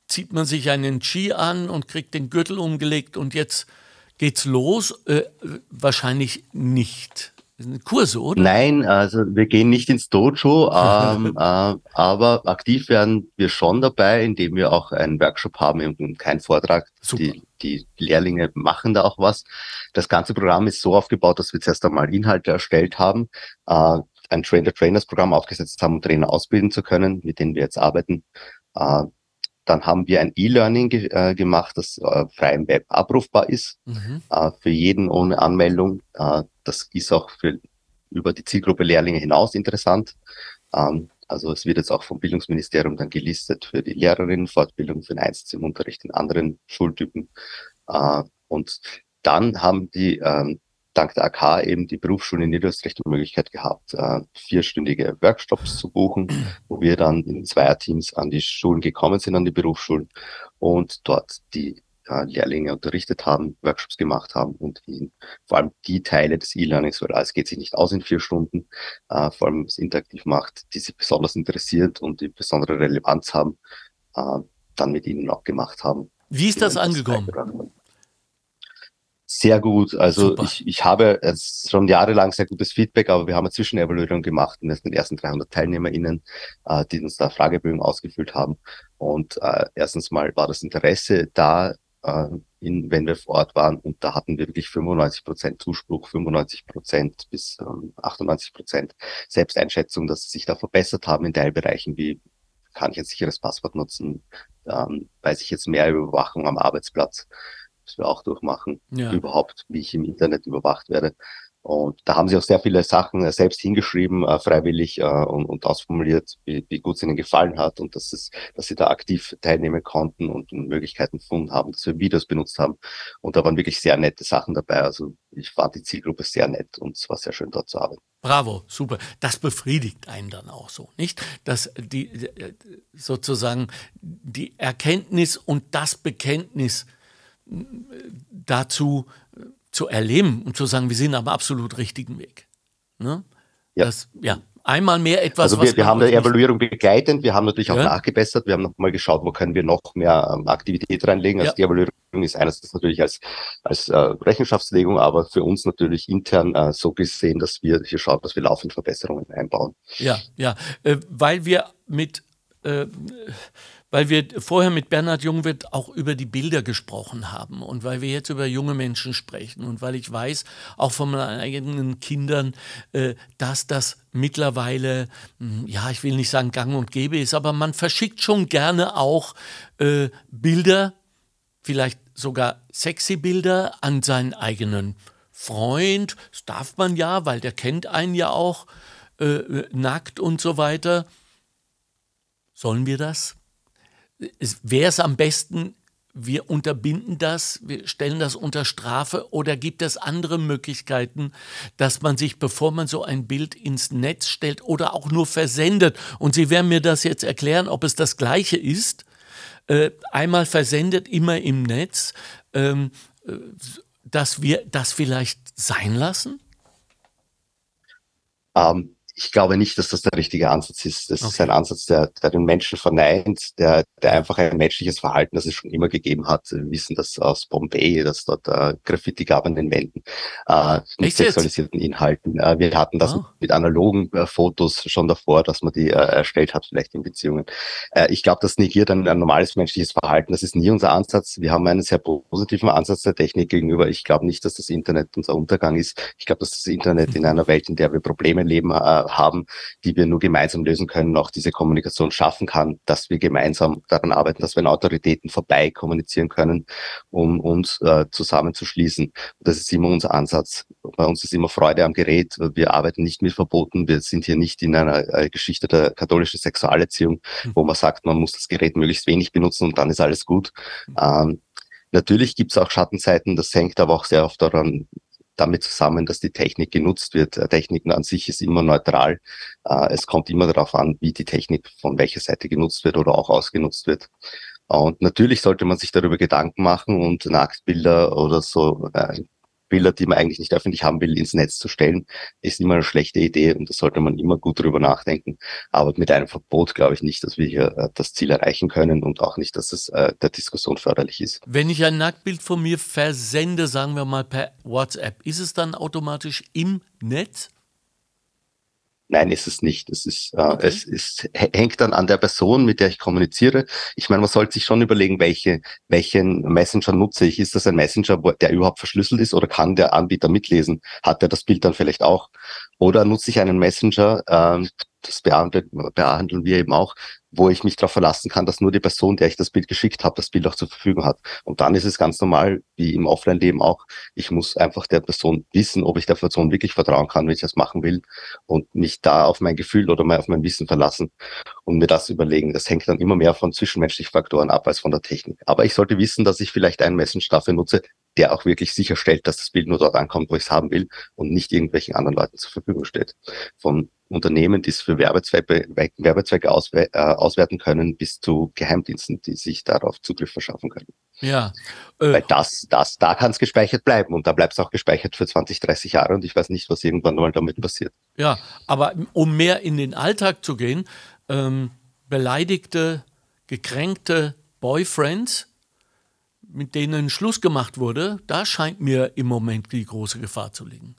Zieht man sich einen Ski an und kriegt den Gürtel umgelegt und jetzt geht's los? Äh, wahrscheinlich nicht. Kurse, oder? Nein, also wir gehen nicht ins Dojo, ähm, *laughs* äh, aber aktiv werden wir schon dabei, indem wir auch einen Workshop haben und keinen Vortrag. Die, die Lehrlinge machen da auch was. Das ganze Programm ist so aufgebaut, dass wir zuerst einmal Inhalte erstellt haben, äh, ein Trainer-Trainers-Programm aufgesetzt haben, um Trainer ausbilden zu können, mit denen wir jetzt arbeiten. Dann haben wir ein E-Learning ge äh, gemacht, das äh, frei im Web abrufbar ist, mhm. äh, für jeden ohne Anmeldung. Äh, das ist auch für über die Zielgruppe Lehrlinge hinaus interessant. Ähm, Also es wird jetzt auch vom Bildungsministerium dann gelistet für die Lehrerinnen, Fortbildung für den Einsatz im Unterricht in anderen Schultypen. Äh, und dann haben die ähm, dank der AK eben die Berufsschulen in Niederösterreich die Möglichkeit gehabt, äh, vierstündige Workshops zu buchen, wo wir dann in Zweierteams an die Schulen gekommen sind, an die Berufsschulen und dort die äh, Lehrlinge unterrichtet haben, Workshops gemacht haben und ihnen vor allem die Teile des E-Learnings, weil es geht sich nicht aus in vier Stunden, äh, vor allem es interaktiv macht, die sich besonders interessiert und die besondere Relevanz haben, dann mit ihnen auch gemacht haben. Wie ist das angekommen? Sehr gut. Also ich, ich habe schon jahrelang sehr gutes Feedback, aber wir haben eine Zwischenevaluierung gemacht mit den ersten 300 TeilnehmerInnen, äh, die uns da Fragebögen ausgefüllt haben. Und äh, erstens mal war das Interesse da, äh, in, wenn wir vor Ort waren. Und da hatten wir wirklich 95 Prozent Zuspruch, 95 Prozent bis ähm, 98 Prozent Selbsteinschätzung, dass sie sich da verbessert haben in Teilbereichen wie kann ich ein sicheres Passwort nutzen, ähm, weiß ich jetzt mehr über Überwachung am Arbeitsplatz das wir auch durchmachen, ja. überhaupt, wie ich im Internet überwacht werde. Und da haben sie auch sehr viele Sachen äh, selbst hingeschrieben, äh, freiwillig äh, und, und ausformuliert, wie, wie gut es ihnen gefallen hat und dass, es, dass sie da aktiv teilnehmen konnten und, und Möglichkeiten gefunden haben, dass wir Videos benutzt haben. Und da waren wirklich sehr nette Sachen dabei. Also ich fand die Zielgruppe sehr nett und es war sehr schön dort zu arbeiten. Bravo, super. Das befriedigt einen dann auch so, nicht? Dass die sozusagen die Erkenntnis und das Bekenntnis dazu äh, zu erleben und zu sagen, wir sind am absolut richtigen Weg. Ne? Ja. Das, ja, einmal mehr etwas. Also wir, wir haben die Evaluierung begleitend, wir haben natürlich auch ja. nachgebessert, wir haben nochmal geschaut, wo können wir noch mehr ähm, Aktivität reinlegen. Also ja. die Evaluierung ist einerseits natürlich als, als äh, Rechenschaftslegung, aber für uns natürlich intern äh, so gesehen, dass wir hier schauen, dass wir laufend Verbesserungen einbauen. Ja, ja, äh, weil wir mit äh, weil wir vorher mit Bernhard Jungwirth auch über die Bilder gesprochen haben und weil wir jetzt über junge Menschen sprechen und weil ich weiß, auch von meinen eigenen Kindern, äh, dass das mittlerweile, hm, ja, ich will nicht sagen gang und gäbe ist, aber man verschickt schon gerne auch äh, Bilder, vielleicht sogar sexy Bilder an seinen eigenen Freund. Das darf man ja, weil der kennt einen ja auch äh, nackt und so weiter. Sollen wir das? Wäre es am besten, wir unterbinden das, wir stellen das unter Strafe oder gibt es andere Möglichkeiten, dass man sich, bevor man so ein Bild ins Netz stellt oder auch nur versendet, und Sie werden mir das jetzt erklären, ob es das gleiche ist, äh, einmal versendet, immer im Netz, ähm, äh, dass wir das vielleicht sein lassen? Ähm, ich glaube nicht, dass das der richtige Ansatz ist. Das okay. ist ein Ansatz, der, der den Menschen verneint, der, der einfach ein menschliches Verhalten, das es schon immer gegeben hat. Wir wissen das aus Bombay, dass dort äh, Graffiti gab an den Wänden äh, mit sexualisierten Inhalten. Äh, wir hatten das oh. mit analogen äh, Fotos schon davor, dass man die äh, erstellt hat, vielleicht in Beziehungen. Äh, ich glaube, das negiert ein, ein normales menschliches Verhalten. Das ist nie unser Ansatz. Wir haben einen sehr positiven Ansatz der Technik gegenüber. Ich glaube nicht, dass das Internet unser Untergang ist. Ich glaube, dass das Internet in einer Welt, in der wir Probleme leben, äh, haben, die wir nur gemeinsam lösen können, auch diese Kommunikation schaffen kann, dass wir gemeinsam daran arbeiten, dass wir an Autoritäten vorbei kommunizieren können, um uns äh, zusammenzuschließen. Das ist immer unser Ansatz. Bei uns ist immer Freude am Gerät. Wir arbeiten nicht mit Verboten. Wir sind hier nicht in einer äh, Geschichte der katholischen Sexualerziehung, mhm. wo man sagt, man muss das Gerät möglichst wenig benutzen und dann ist alles gut. Mhm. Ähm, Natürlich gibt es auch Schattenzeiten, das hängt aber auch sehr oft daran, damit zusammen, dass die Technik genutzt wird. Äh, Techniken an sich ist immer neutral. Äh, es kommt immer darauf an, wie die Technik von welcher Seite genutzt wird oder auch ausgenutzt wird. Und natürlich sollte man sich darüber Gedanken machen und Nacktbilder oder so äh, Bilder, die man eigentlich nicht öffentlich haben will, ins Netz zu stellen, ist immer eine schlechte Idee und da sollte man immer gut drüber nachdenken. Aber mit einem Verbot glaube ich nicht, dass wir hier äh, das Ziel erreichen können und auch nicht, dass es äh, der Diskussion förderlich ist. Wenn ich ein Nacktbild von mir versende, sagen wir mal per WhatsApp, ist es dann automatisch im Netz? Nein, ist es nicht. Es ist, äh, okay. es ist, hängt dann an der Person, mit der ich kommuniziere. Ich meine, man sollte sich schon überlegen, welche, welchen Messenger nutze ich. Ist das ein Messenger, wo, der überhaupt verschlüsselt ist oder kann der Anbieter mitlesen? Hat er das Bild dann vielleicht auch? Oder nutze ich einen Messenger, ähm, das behandeln, behandeln wir eben auch, wo ich mich darauf verlassen kann, dass nur die Person, der ich das Bild geschickt habe, das Bild auch zur Verfügung hat. Und dann ist es ganz normal, wie im Offline-Leben auch, ich muss einfach der Person wissen, ob ich der Person wirklich vertrauen kann, wenn ich das machen will und mich da auf mein Gefühl oder mal auf mein Wissen verlassen und mir das überlegen. Das hängt dann immer mehr von zwischenmenschlichen Faktoren ab als von der Technik. Aber ich sollte wissen, dass ich vielleicht einen Messenstaff dafür nutze, der auch wirklich sicherstellt, dass das Bild nur dort ankommt, wo ich es haben will und nicht irgendwelchen anderen Leuten zur Verfügung steht. Von Unternehmen, die es für Werbezwecke, Werbezwecke auswe äh, auswerten können, bis zu Geheimdiensten, die sich darauf Zugriff verschaffen können. Ja. Äh, Weil das, das, da kann es gespeichert bleiben und da bleibt es auch gespeichert für 20, 30 Jahre und ich weiß nicht, was irgendwann mal damit passiert. Ja, aber um mehr in den Alltag zu gehen, ähm, beleidigte, gekränkte Boyfriends mit denen Schluss gemacht wurde, da scheint mir im Moment die große Gefahr zu liegen.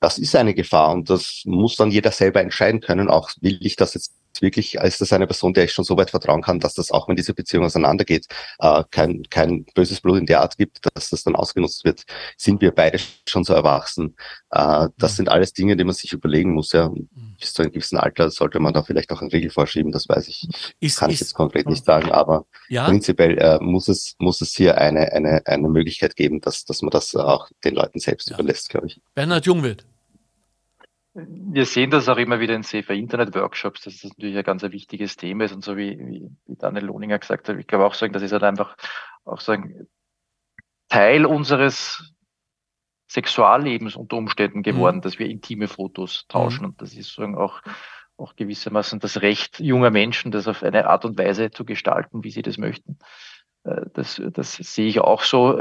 Das ist eine Gefahr und das muss dann jeder selber entscheiden können. Auch will ich das jetzt wirklich, ist das eine Person, der ich schon so weit vertrauen kann, dass das auch, wenn diese Beziehung auseinandergeht, äh, kein, kein böses Blut in der Art gibt, dass das dann ausgenutzt wird. Sind wir beide schon so erwachsen? Äh, das mhm. sind alles Dinge, die man sich überlegen muss. Ja. Mhm. Bis zu einem gewissen Alter sollte man da vielleicht auch eine Regel vorschieben, das weiß ich. Ist, kann ist, ich jetzt konkret nicht sagen, aber ja? prinzipiell äh, muss es, muss es hier eine, eine, eine Möglichkeit geben, dass, dass man das auch den Leuten selbst ja. überlässt, glaube ich. Bernhard Jungwirt. Wir sehen das auch immer wieder in Safer Internet Workshops, dass das natürlich ein ganz ein wichtiges Thema ist und so wie, wie, wie Daniel Lohninger gesagt hat, ich glaube auch sagen, das ist halt einfach auch ein Teil unseres Sexuallebens unter Umständen geworden, mhm. dass wir intime Fotos tauschen mhm. und das ist sozusagen auch auch gewissermaßen das Recht junger Menschen, das auf eine Art und Weise zu gestalten, wie sie das möchten. Äh, das, das sehe ich auch so.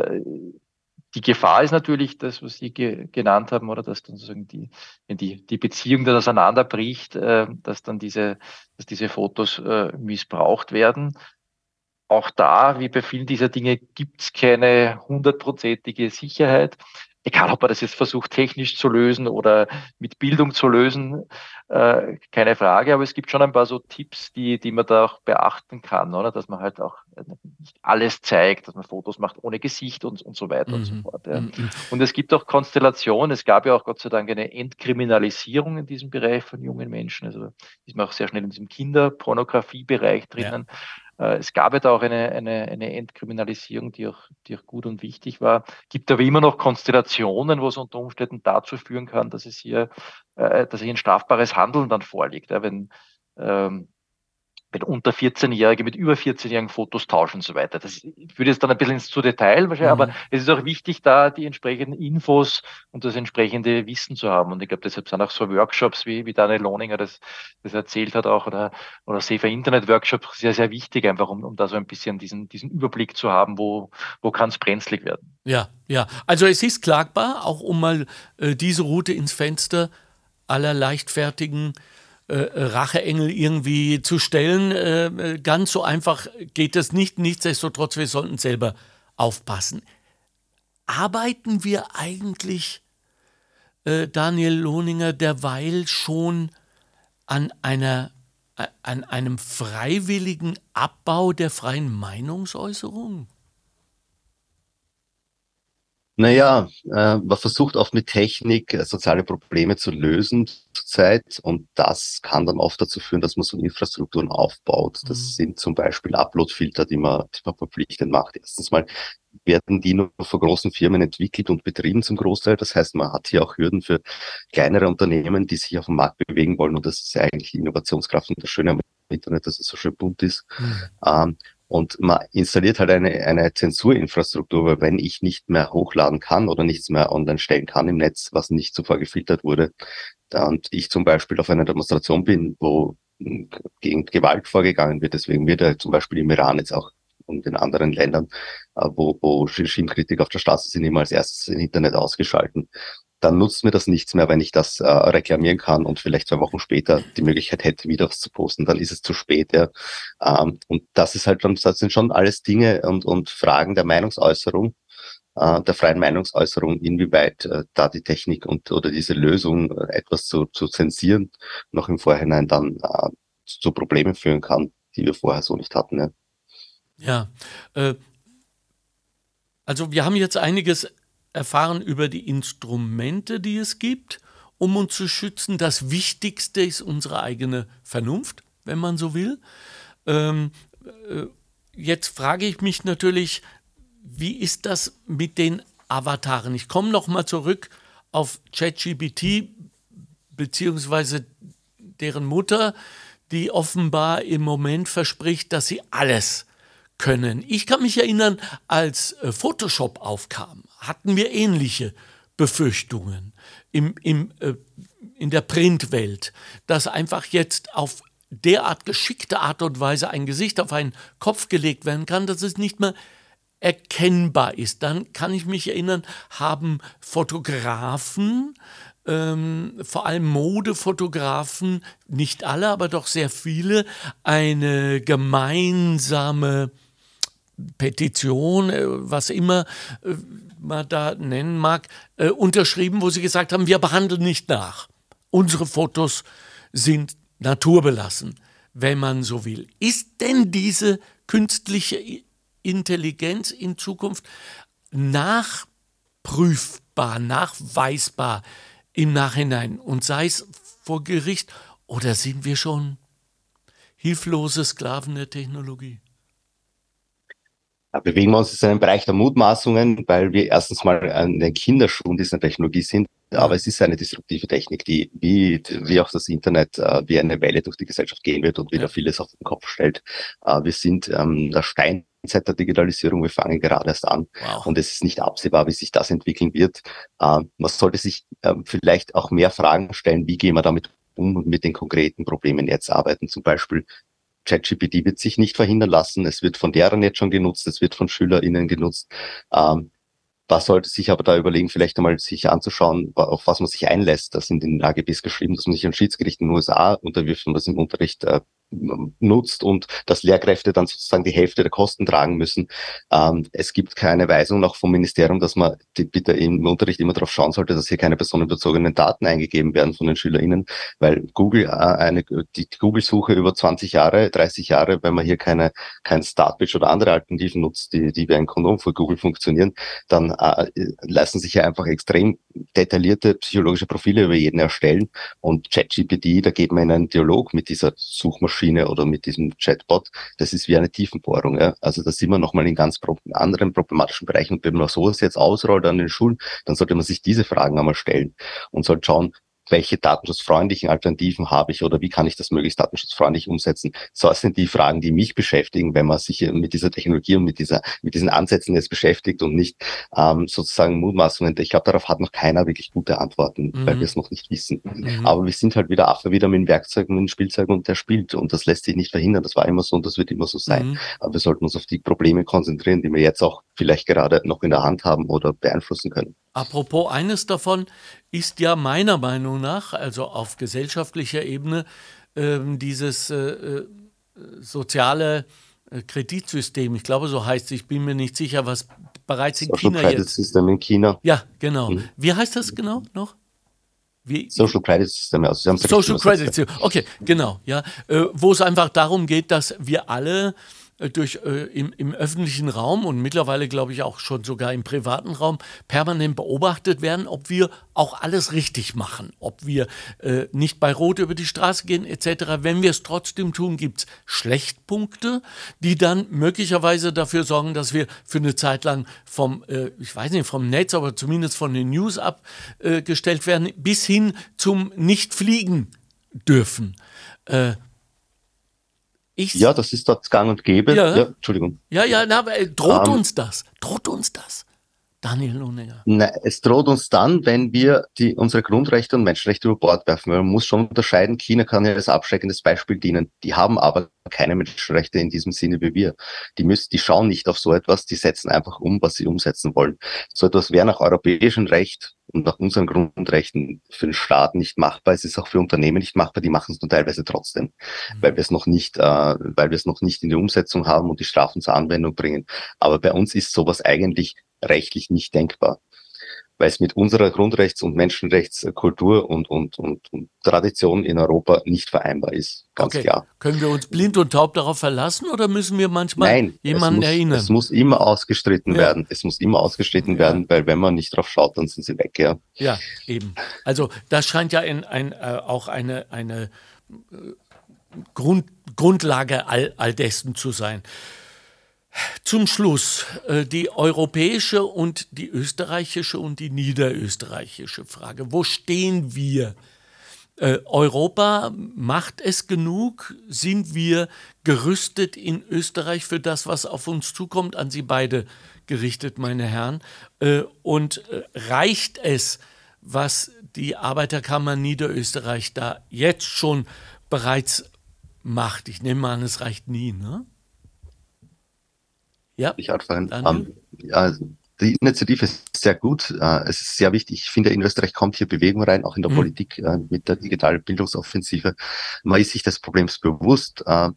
Die Gefahr ist natürlich das, was Sie ge genannt haben, oder dass dann sozusagen die, wenn die, die Beziehung dann auseinanderbricht, äh, dass dann diese, dass diese Fotos äh, missbraucht werden. Auch da, wie bei vielen dieser Dinge, gibt es keine hundertprozentige Sicherheit egal ob man das jetzt versucht technisch zu lösen oder mit Bildung zu lösen, äh, keine Frage, aber es gibt schon ein paar so Tipps, die, die man da auch beachten kann, oder? Dass man halt auch nicht alles zeigt, dass man Fotos macht ohne Gesicht und, und so weiter mhm. und so mhm. fort. Ja. Mhm. Und es gibt auch Konstellationen, es gab ja auch Gott sei Dank eine Entkriminalisierung in diesem Bereich von jungen Menschen, also ist man auch sehr schnell in diesem Kinderpornografiebereich drinnen. Ja. Äh, es gab ja da auch eine, eine, eine Entkriminalisierung, die auch, die auch gut und wichtig war. Gibt aber immer noch Konstellationen, wo es unter Umständen dazu führen kann, dass es hier, äh, dass hier ein strafbares Handeln dann vorliegt. Wenn wenn unter 14-Jährige mit über 14-Jährigen Fotos tauschen und so weiter. Das würde jetzt dann ein bisschen ins zu Detail wahrscheinlich, mhm. aber es ist auch wichtig, da die entsprechenden Infos und das entsprechende Wissen zu haben. Und ich glaube, deshalb sind auch so Workshops, wie, wie Daniel Lohninger das, das erzählt hat auch, oder, oder Safer Internet Workshops sehr, sehr wichtig, einfach um, um da so ein bisschen diesen, diesen Überblick zu haben, wo, wo kann es brenzlig werden. Ja, ja. Also es ist klagbar, auch um mal äh, diese Route ins Fenster aller leichtfertigen äh, äh, Racheengel irgendwie zu stellen. Äh, ganz so einfach geht es nicht. Nichtsdestotrotz, wir sollten selber aufpassen. Arbeiten wir eigentlich, äh, Daniel Lohninger, derweil schon an einer äh, an einem freiwilligen Abbau der freien Meinungsäußerung? Naja, äh, man versucht oft mit Technik äh, soziale Probleme zu lösen zurzeit und das kann dann oft dazu führen, dass man so Infrastrukturen aufbaut. Das mhm. sind zum Beispiel Uploadfilter, die man, die man verpflichtend macht. Erstens mal werden die nur von großen Firmen entwickelt und betrieben zum Großteil. Das heißt, man hat hier auch Hürden für kleinere Unternehmen, die sich auf dem Markt bewegen wollen und das ist ja eigentlich die Innovationskraft und das Schöne am Internet, dass es so schön bunt ist. Mhm. Ähm, und man installiert halt eine, eine Zensurinfrastruktur, weil wenn ich nicht mehr hochladen kann oder nichts mehr online stellen kann im Netz, was nicht zuvor gefiltert wurde, und ich zum Beispiel auf einer Demonstration bin, wo gegen Gewalt vorgegangen wird, deswegen wird er zum Beispiel im Iran jetzt auch und in anderen Ländern, äh, wo, wo Regimekritik auf der Straße sind, immer als erstes im Internet ausgeschalten dann nutzt mir das nichts mehr, wenn ich das äh, reklamieren kann und vielleicht zwei Wochen später die Möglichkeit hätte, wieder was zu posten, dann ist es zu spät. Ja. Ähm, und das ist halt das sind schon alles Dinge und, und Fragen der Meinungsäußerung, äh, der freien Meinungsäußerung, inwieweit äh, da die Technik und oder diese Lösung äh, etwas zu, zu zensieren noch im Vorhinein dann äh, zu Problemen führen kann, die wir vorher so nicht hatten. Ja, ja äh, also wir haben jetzt einiges erfahren über die Instrumente, die es gibt, um uns zu schützen. Das Wichtigste ist unsere eigene Vernunft, wenn man so will. Ähm, äh, jetzt frage ich mich natürlich, wie ist das mit den Avataren? Ich komme noch mal zurück auf ChatGPT beziehungsweise deren Mutter, die offenbar im Moment verspricht, dass sie alles können. Ich kann mich erinnern, als äh, Photoshop aufkam, hatten wir ähnliche Befürchtungen im, im, äh, in der Printwelt, dass einfach jetzt auf derart geschickte Art und Weise ein Gesicht auf einen Kopf gelegt werden kann, dass es nicht mehr erkennbar ist. Dann kann ich mich erinnern, haben Fotografen, ähm, vor allem Modefotografen, nicht alle, aber doch sehr viele, eine gemeinsame Petition, äh, was immer äh, man da nennen mag, äh, unterschrieben, wo sie gesagt haben, wir behandeln nicht nach. Unsere Fotos sind naturbelassen, wenn man so will. Ist denn diese künstliche Intelligenz in Zukunft nachprüfbar, nachweisbar im Nachhinein und sei es vor Gericht oder sind wir schon hilflose Sklaven der Technologie? Bewegen wir uns in einem Bereich der Mutmaßungen, weil wir erstens mal an den Kinderschuhen dieser Technologie sind. Aber es ist eine disruptive Technik, die wie, wie auch das Internet äh, wie eine Welle durch die Gesellschaft gehen wird und wieder ja. vieles auf den Kopf stellt. Äh, wir sind ähm, der Steinzeit der Digitalisierung, wir fangen gerade erst an wow. und es ist nicht absehbar, wie sich das entwickeln wird. Äh, man sollte sich äh, vielleicht auch mehr Fragen stellen, wie gehen wir damit um und mit den konkreten Problemen jetzt arbeiten. Zum Beispiel, ChatGPT wird sich nicht verhindern lassen. Es wird von deren jetzt schon genutzt, es wird von SchülerInnen genutzt. Ähm, was sollte sich aber da überlegen, vielleicht einmal sich anzuschauen, auf was man sich einlässt. Das sind in den AGBs geschrieben, dass man sich an Schiedsgericht in den USA unterwirft und das im Unterricht äh, nutzt und dass Lehrkräfte dann sozusagen die Hälfte der Kosten tragen müssen. Ähm, es gibt keine Weisung noch vom Ministerium, dass man die, bitte im Unterricht immer darauf schauen sollte, dass hier keine personenbezogenen Daten eingegeben werden von den SchülerInnen, weil Google äh, eine die Google-Suche über 20 Jahre, 30 Jahre, wenn man hier keine kein Startpage oder andere Alternativen nutzt, die, die wie ein Kondom für Google funktionieren, dann äh, lassen sich ja einfach extrem detaillierte psychologische Profile über jeden erstellen und ChatGPT, da geht man in einen Dialog mit dieser Suchmaschine Suchmaschine oder mit diesem Chatbot, das ist wie eine Tiefenbohrung. Ja? Also da sind wir nochmal in ganz anderen problematischen Bereichen. Und wenn man sowas jetzt ausrollt an den Schulen, dann sollte man sich diese Fragen einmal stellen und sollte schauen, welche datenschutzfreundlichen Alternativen habe ich oder wie kann ich das möglichst datenschutzfreundlich umsetzen? So sind die Fragen, die mich beschäftigen, wenn man sich mit dieser Technologie und mit dieser, mit diesen Ansätzen jetzt beschäftigt und nicht ähm, sozusagen Mutmaßungen. Ich glaube, darauf hat noch keiner wirklich gute Antworten, mhm. weil wir es noch nicht wissen. Mhm. Aber wir sind halt wieder Affe wieder mit Werkzeugen, mit Spielzeugen und der spielt und das lässt sich nicht verhindern. Das war immer so und das wird immer so sein. Mhm. Aber wir sollten uns auf die Probleme konzentrieren, die wir jetzt auch vielleicht gerade noch in der Hand haben oder beeinflussen können. Apropos, eines davon ist ja meiner Meinung nach, also auf gesellschaftlicher Ebene, äh, dieses äh, äh, soziale äh, Kreditsystem. Ich glaube, so heißt es. Ich bin mir nicht sicher, was bereits in Social China Credit jetzt. System in China. Ja, genau. Mhm. Wie heißt das genau noch? Wie, Social Credit System, also Sie haben Social Credit System, okay, genau, ja, äh, wo es einfach darum geht, dass wir alle durch, äh, im, im, öffentlichen Raum und mittlerweile glaube ich auch schon sogar im privaten Raum permanent beobachtet werden, ob wir auch alles richtig machen, ob wir äh, nicht bei Rot über die Straße gehen etc. Wenn wir es trotzdem tun, gibt es Schlechtpunkte, die dann möglicherweise dafür sorgen, dass wir für eine Zeit lang vom, äh, ich weiß nicht, vom Netz, aber zumindest von den News abgestellt werden, bis hin zum Nicht-Fliegen dürfen. Ich ja, das ist dort gang und gäbe. Ja, ja Entschuldigung. Ja, ja, na, aber äh, droht ähm, uns das? Droht uns das? Daniel Lohninger. Nein, es droht uns dann, wenn wir die, unsere Grundrechte und Menschenrechte über Bord werfen. Man muss schon unterscheiden, China kann ja als abschreckendes Beispiel dienen. Die haben aber keine Menschenrechte in diesem Sinne wie wir. Die müssen, die schauen nicht auf so etwas, die setzen einfach um, was sie umsetzen wollen. So etwas wäre nach europäischem Recht und nach unseren Grundrechten für den Staat nicht machbar. Es ist auch für Unternehmen nicht machbar. Die machen es nur teilweise trotzdem, mhm. weil wir es noch nicht, äh, weil wir es noch nicht in die Umsetzung haben und die Strafen zur Anwendung bringen. Aber bei uns ist sowas eigentlich rechtlich nicht denkbar weil es mit unserer Grundrechts- und Menschenrechtskultur und, und, und, und Tradition in Europa nicht vereinbar ist. Ganz okay. klar. Können wir uns blind und taub darauf verlassen oder müssen wir manchmal Nein, jemanden es muss, erinnern? Es muss immer ausgestritten ja. werden. Es muss immer ausgestritten ja. werden, weil wenn man nicht drauf schaut, dann sind sie weg. Ja, ja eben. Also das scheint ja in, ein, äh, auch eine, eine äh, Grund, Grundlage all, all dessen zu sein. Zum Schluss äh, die europäische und die österreichische und die niederösterreichische Frage. Wo stehen wir? Äh, Europa macht es genug? Sind wir gerüstet in Österreich für das, was auf uns zukommt? An Sie beide gerichtet, meine Herren. Äh, und reicht es, was die Arbeiterkammer Niederösterreich da jetzt schon bereits macht? Ich nehme an, es reicht nie, ne? Ja. Ich anfangen. Um, ja, also die Initiative ist sehr gut. Uh, es ist sehr wichtig. Ich finde, in Österreich kommt hier Bewegung rein, auch in der mhm. Politik uh, mit der digitalen Bildungsoffensive. Man ist sich des Problems bewusst. Uh,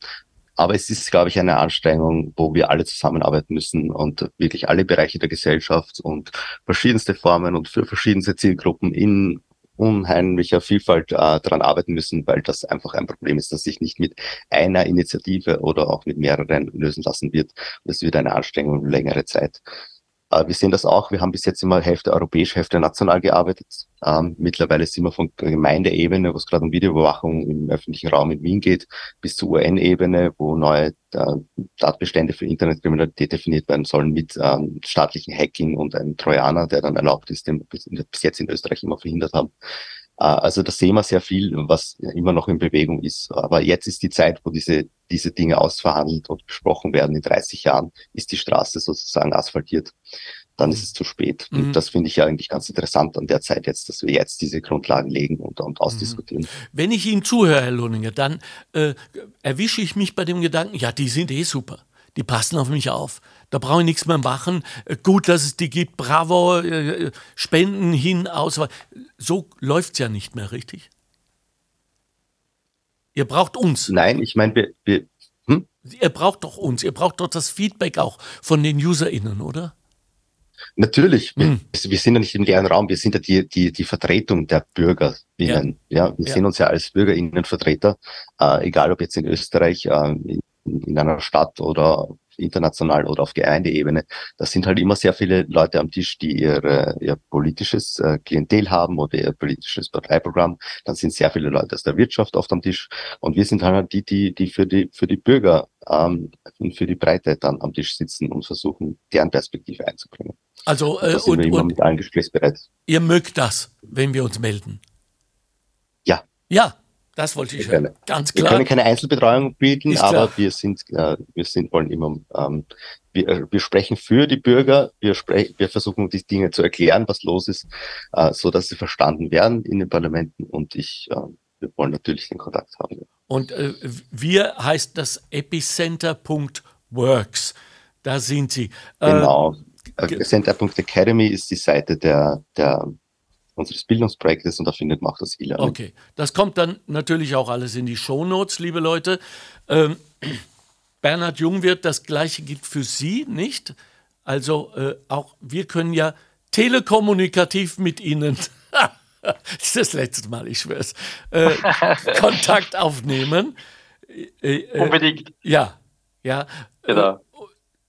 aber es ist, glaube ich, eine Anstrengung, wo wir alle zusammenarbeiten müssen und wirklich alle Bereiche der Gesellschaft und verschiedenste Formen und für verschiedenste Zielgruppen in unheimlicher Vielfalt äh, daran arbeiten müssen, weil das einfach ein Problem ist, das sich nicht mit einer Initiative oder auch mit mehreren lösen lassen wird. Das wird eine Anstrengung längere Zeit. Äh, wir sehen das auch. Wir haben bis jetzt immer Hälfte europäisch, Hälfte national gearbeitet. Ähm, mittlerweile sind wir von Gemeindeebene, wo es gerade um Videoüberwachung im öffentlichen Raum in Wien geht, bis zur UN-Ebene, wo neue äh, Tatbestände für Internetkriminalität definiert werden sollen mit ähm, staatlichen Hacking und einem Trojaner, der dann erlaubt ist, den bis, bis jetzt in Österreich immer verhindert haben. Äh, also da sehen wir sehr viel, was immer noch in Bewegung ist. Aber jetzt ist die Zeit, wo diese, diese Dinge ausverhandelt und besprochen werden. In 30 Jahren ist die Straße sozusagen asphaltiert. Dann ist es zu spät. Mhm. Und das finde ich ja eigentlich ganz interessant an der Zeit jetzt, dass wir jetzt diese Grundlagen legen und, und ausdiskutieren. Wenn ich Ihnen zuhöre, Herr Lohninger, dann äh, erwische ich mich bei dem Gedanken, ja, die sind eh super die passen auf mich auf. Da brauche ich nichts mehr machen. Äh, gut, dass es die gibt. Bravo, äh, äh, Spenden hin, aus. So läuft es ja nicht mehr, richtig? Ihr braucht uns. Nein, ich meine, wir, wir hm? Ihr braucht doch uns. Ihr braucht doch das Feedback auch von den UserInnen, oder? Natürlich, hm. wir, wir, sind ja nicht im leeren Raum, wir sind ja die, die, die Vertretung der BürgerInnen. Ja, ja wir ja. sehen uns ja als BürgerInnenvertreter, äh, egal ob jetzt in Österreich, äh, in in einer Stadt oder international oder auf Gemeindeebene, da sind halt immer sehr viele Leute am Tisch, die ihre, ihr politisches äh, Klientel haben oder ihr politisches Parteiprogramm. Dann sind sehr viele Leute aus der Wirtschaft oft am Tisch. Und wir sind halt die, die, die für die, für die Bürger ähm, und für die Breite dann am Tisch sitzen und versuchen, deren Perspektive einzubringen. Also, äh, und, wir immer und mit allen gesprächsbereit. Ihr mögt das, wenn wir uns melden? Ja. Ja, das wollte ich hören. Ganz klar. Wir können keine Einzelbetreuung bieten, aber wir sind, äh, wir sind, wollen immer, ähm, wir, äh, wir sprechen für die Bürger, wir sprechen, wir versuchen die Dinge zu erklären, was los ist, äh, so dass sie verstanden werden in den Parlamenten und ich, äh, wir wollen natürlich den Kontakt haben. Und äh, wir heißt das epicenter.works. Da sind Sie. Äh, genau. Epicenter.academy ist die Seite der, der unseres Bildungsprojektes und da findet man auch das E-Learning. Okay, das kommt dann natürlich auch alles in die Shownotes, liebe Leute. Ähm, *clears throat* Bernhard Jungwirth, das gleiche gilt für Sie, nicht? Also äh, auch wir können ja telekommunikativ mit Ihnen, *laughs* das ist das letzte Mal, ich schwör's, äh, *laughs* Kontakt aufnehmen. Äh, äh, Unbedingt. Ja, ja. Genau. Äh,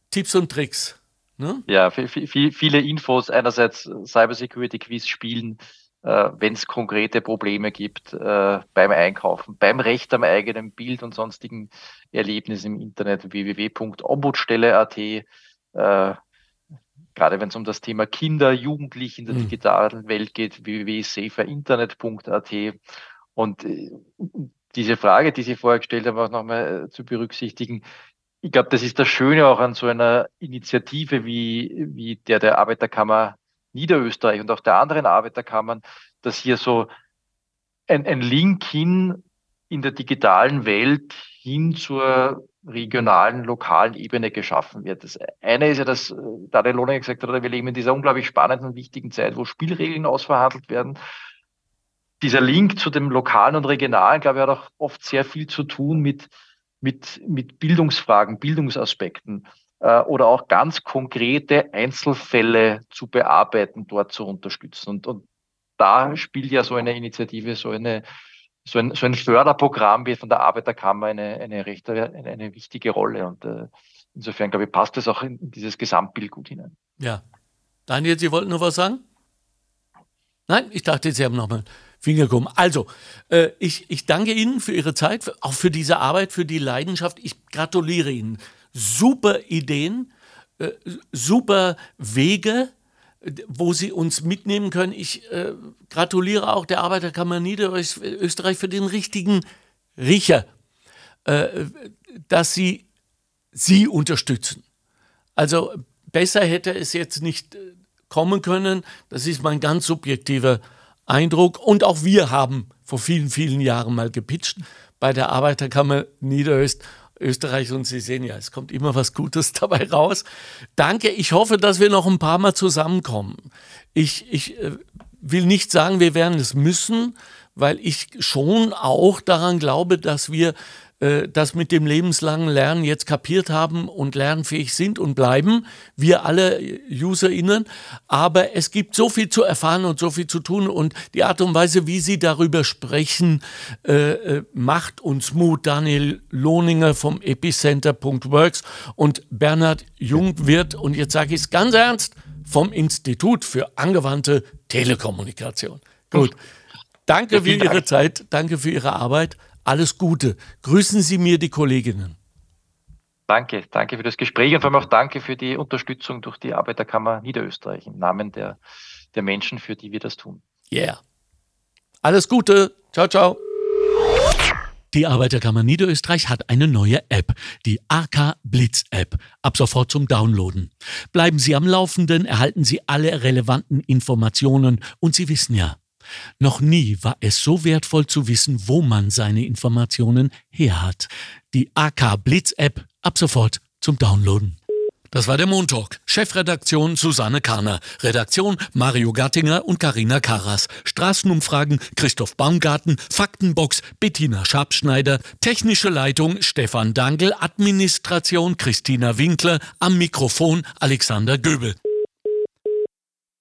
Tipps und Tricks. Ne? Ja, viel, viele Infos. Einerseits Cybersecurity Quiz spielen, äh, wenn es konkrete Probleme gibt äh, beim Einkaufen, beim Recht am eigenen Bild und sonstigen Erlebnissen im Internet www.ombudsstelle.at. Äh, gerade wenn es um das Thema Kinder, Jugendliche in der mhm. digitalen Welt geht, www.saferinternet.at. Und äh, diese Frage, die Sie vorher gestellt haben, auch nochmal äh, zu berücksichtigen, ich glaube, das ist das Schöne auch an so einer Initiative wie, wie der der Arbeiterkammer Niederösterreich und auch der anderen Arbeiterkammern, dass hier so ein, ein Link hin in der digitalen Welt hin zur regionalen, lokalen Ebene geschaffen wird. Das eine ist ja, dass Daniel Lohner gesagt hat, wir leben in dieser unglaublich spannenden und wichtigen Zeit, wo Spielregeln ausverhandelt werden. Dieser Link zu dem Lokalen und Regionalen, glaube ich, hat auch oft sehr viel zu tun mit mit, mit Bildungsfragen, Bildungsaspekten äh, oder auch ganz konkrete Einzelfälle zu bearbeiten, dort zu unterstützen. Und, und da spielt ja so eine Initiative, so eine so ein, so ein Förderprogramm wie von der Arbeiterkammer eine, eine recht eine, eine wichtige Rolle. Und äh, insofern, glaube ich, passt das auch in dieses Gesamtbild gut hinein. Ja. Daniel, Sie wollten noch was sagen? Nein, ich dachte, Sie haben noch mal Finger gehoben. Also, äh, ich, ich danke Ihnen für Ihre Zeit, auch für diese Arbeit, für die Leidenschaft. Ich gratuliere Ihnen. Super Ideen, äh, super Wege, wo Sie uns mitnehmen können. Ich äh, gratuliere auch der Arbeiterkammer Niederösterreich für den richtigen Riecher, äh, dass Sie Sie unterstützen. Also besser hätte es jetzt nicht äh, kommen können. Das ist mein ganz subjektiver Eindruck. Und auch wir haben vor vielen, vielen Jahren mal gepitcht bei der Arbeiterkammer Niederösterreich und Sie sehen ja, es kommt immer was Gutes *laughs* dabei raus. Danke, ich hoffe, dass wir noch ein paar Mal zusammenkommen. Ich, ich äh, will nicht sagen, wir werden es müssen, weil ich schon auch daran glaube, dass wir äh, das mit dem lebenslangen Lernen jetzt kapiert haben und lernfähig sind und bleiben, wir alle UserInnen. Aber es gibt so viel zu erfahren und so viel zu tun und die Art und Weise, wie Sie darüber sprechen, äh, äh macht uns Mut. Daniel Lohninger vom Epicenter.works und Bernhard Jungwirth, und jetzt sage ich es ganz ernst, vom Institut für angewandte Telekommunikation. Gut. Danke für Ihre. Zeit, danke für Ihre Arbeit. Alles Gute. Grüßen Sie mir die Kolleginnen. Danke, danke für das Gespräch und vor allem auch danke für die Unterstützung durch die Arbeiterkammer Niederösterreich im Namen der, der Menschen, für die wir das tun. Yeah. Alles Gute. Ciao, ciao. Die Arbeiterkammer Niederösterreich hat eine neue App, die AK Blitz App, ab sofort zum Downloaden. Bleiben Sie am Laufenden, erhalten Sie alle relevanten Informationen und Sie wissen ja, noch nie war es so wertvoll zu wissen, wo man seine Informationen her hat. Die AK Blitz App ab sofort zum Downloaden. Das war der Montalk. Chefredaktion Susanne Kahner. Redaktion Mario Gattinger und Karina Karas. Straßenumfragen Christoph Baumgarten. Faktenbox Bettina Schabschneider. Technische Leitung Stefan Dangel. Administration Christina Winkler. Am Mikrofon Alexander Göbel.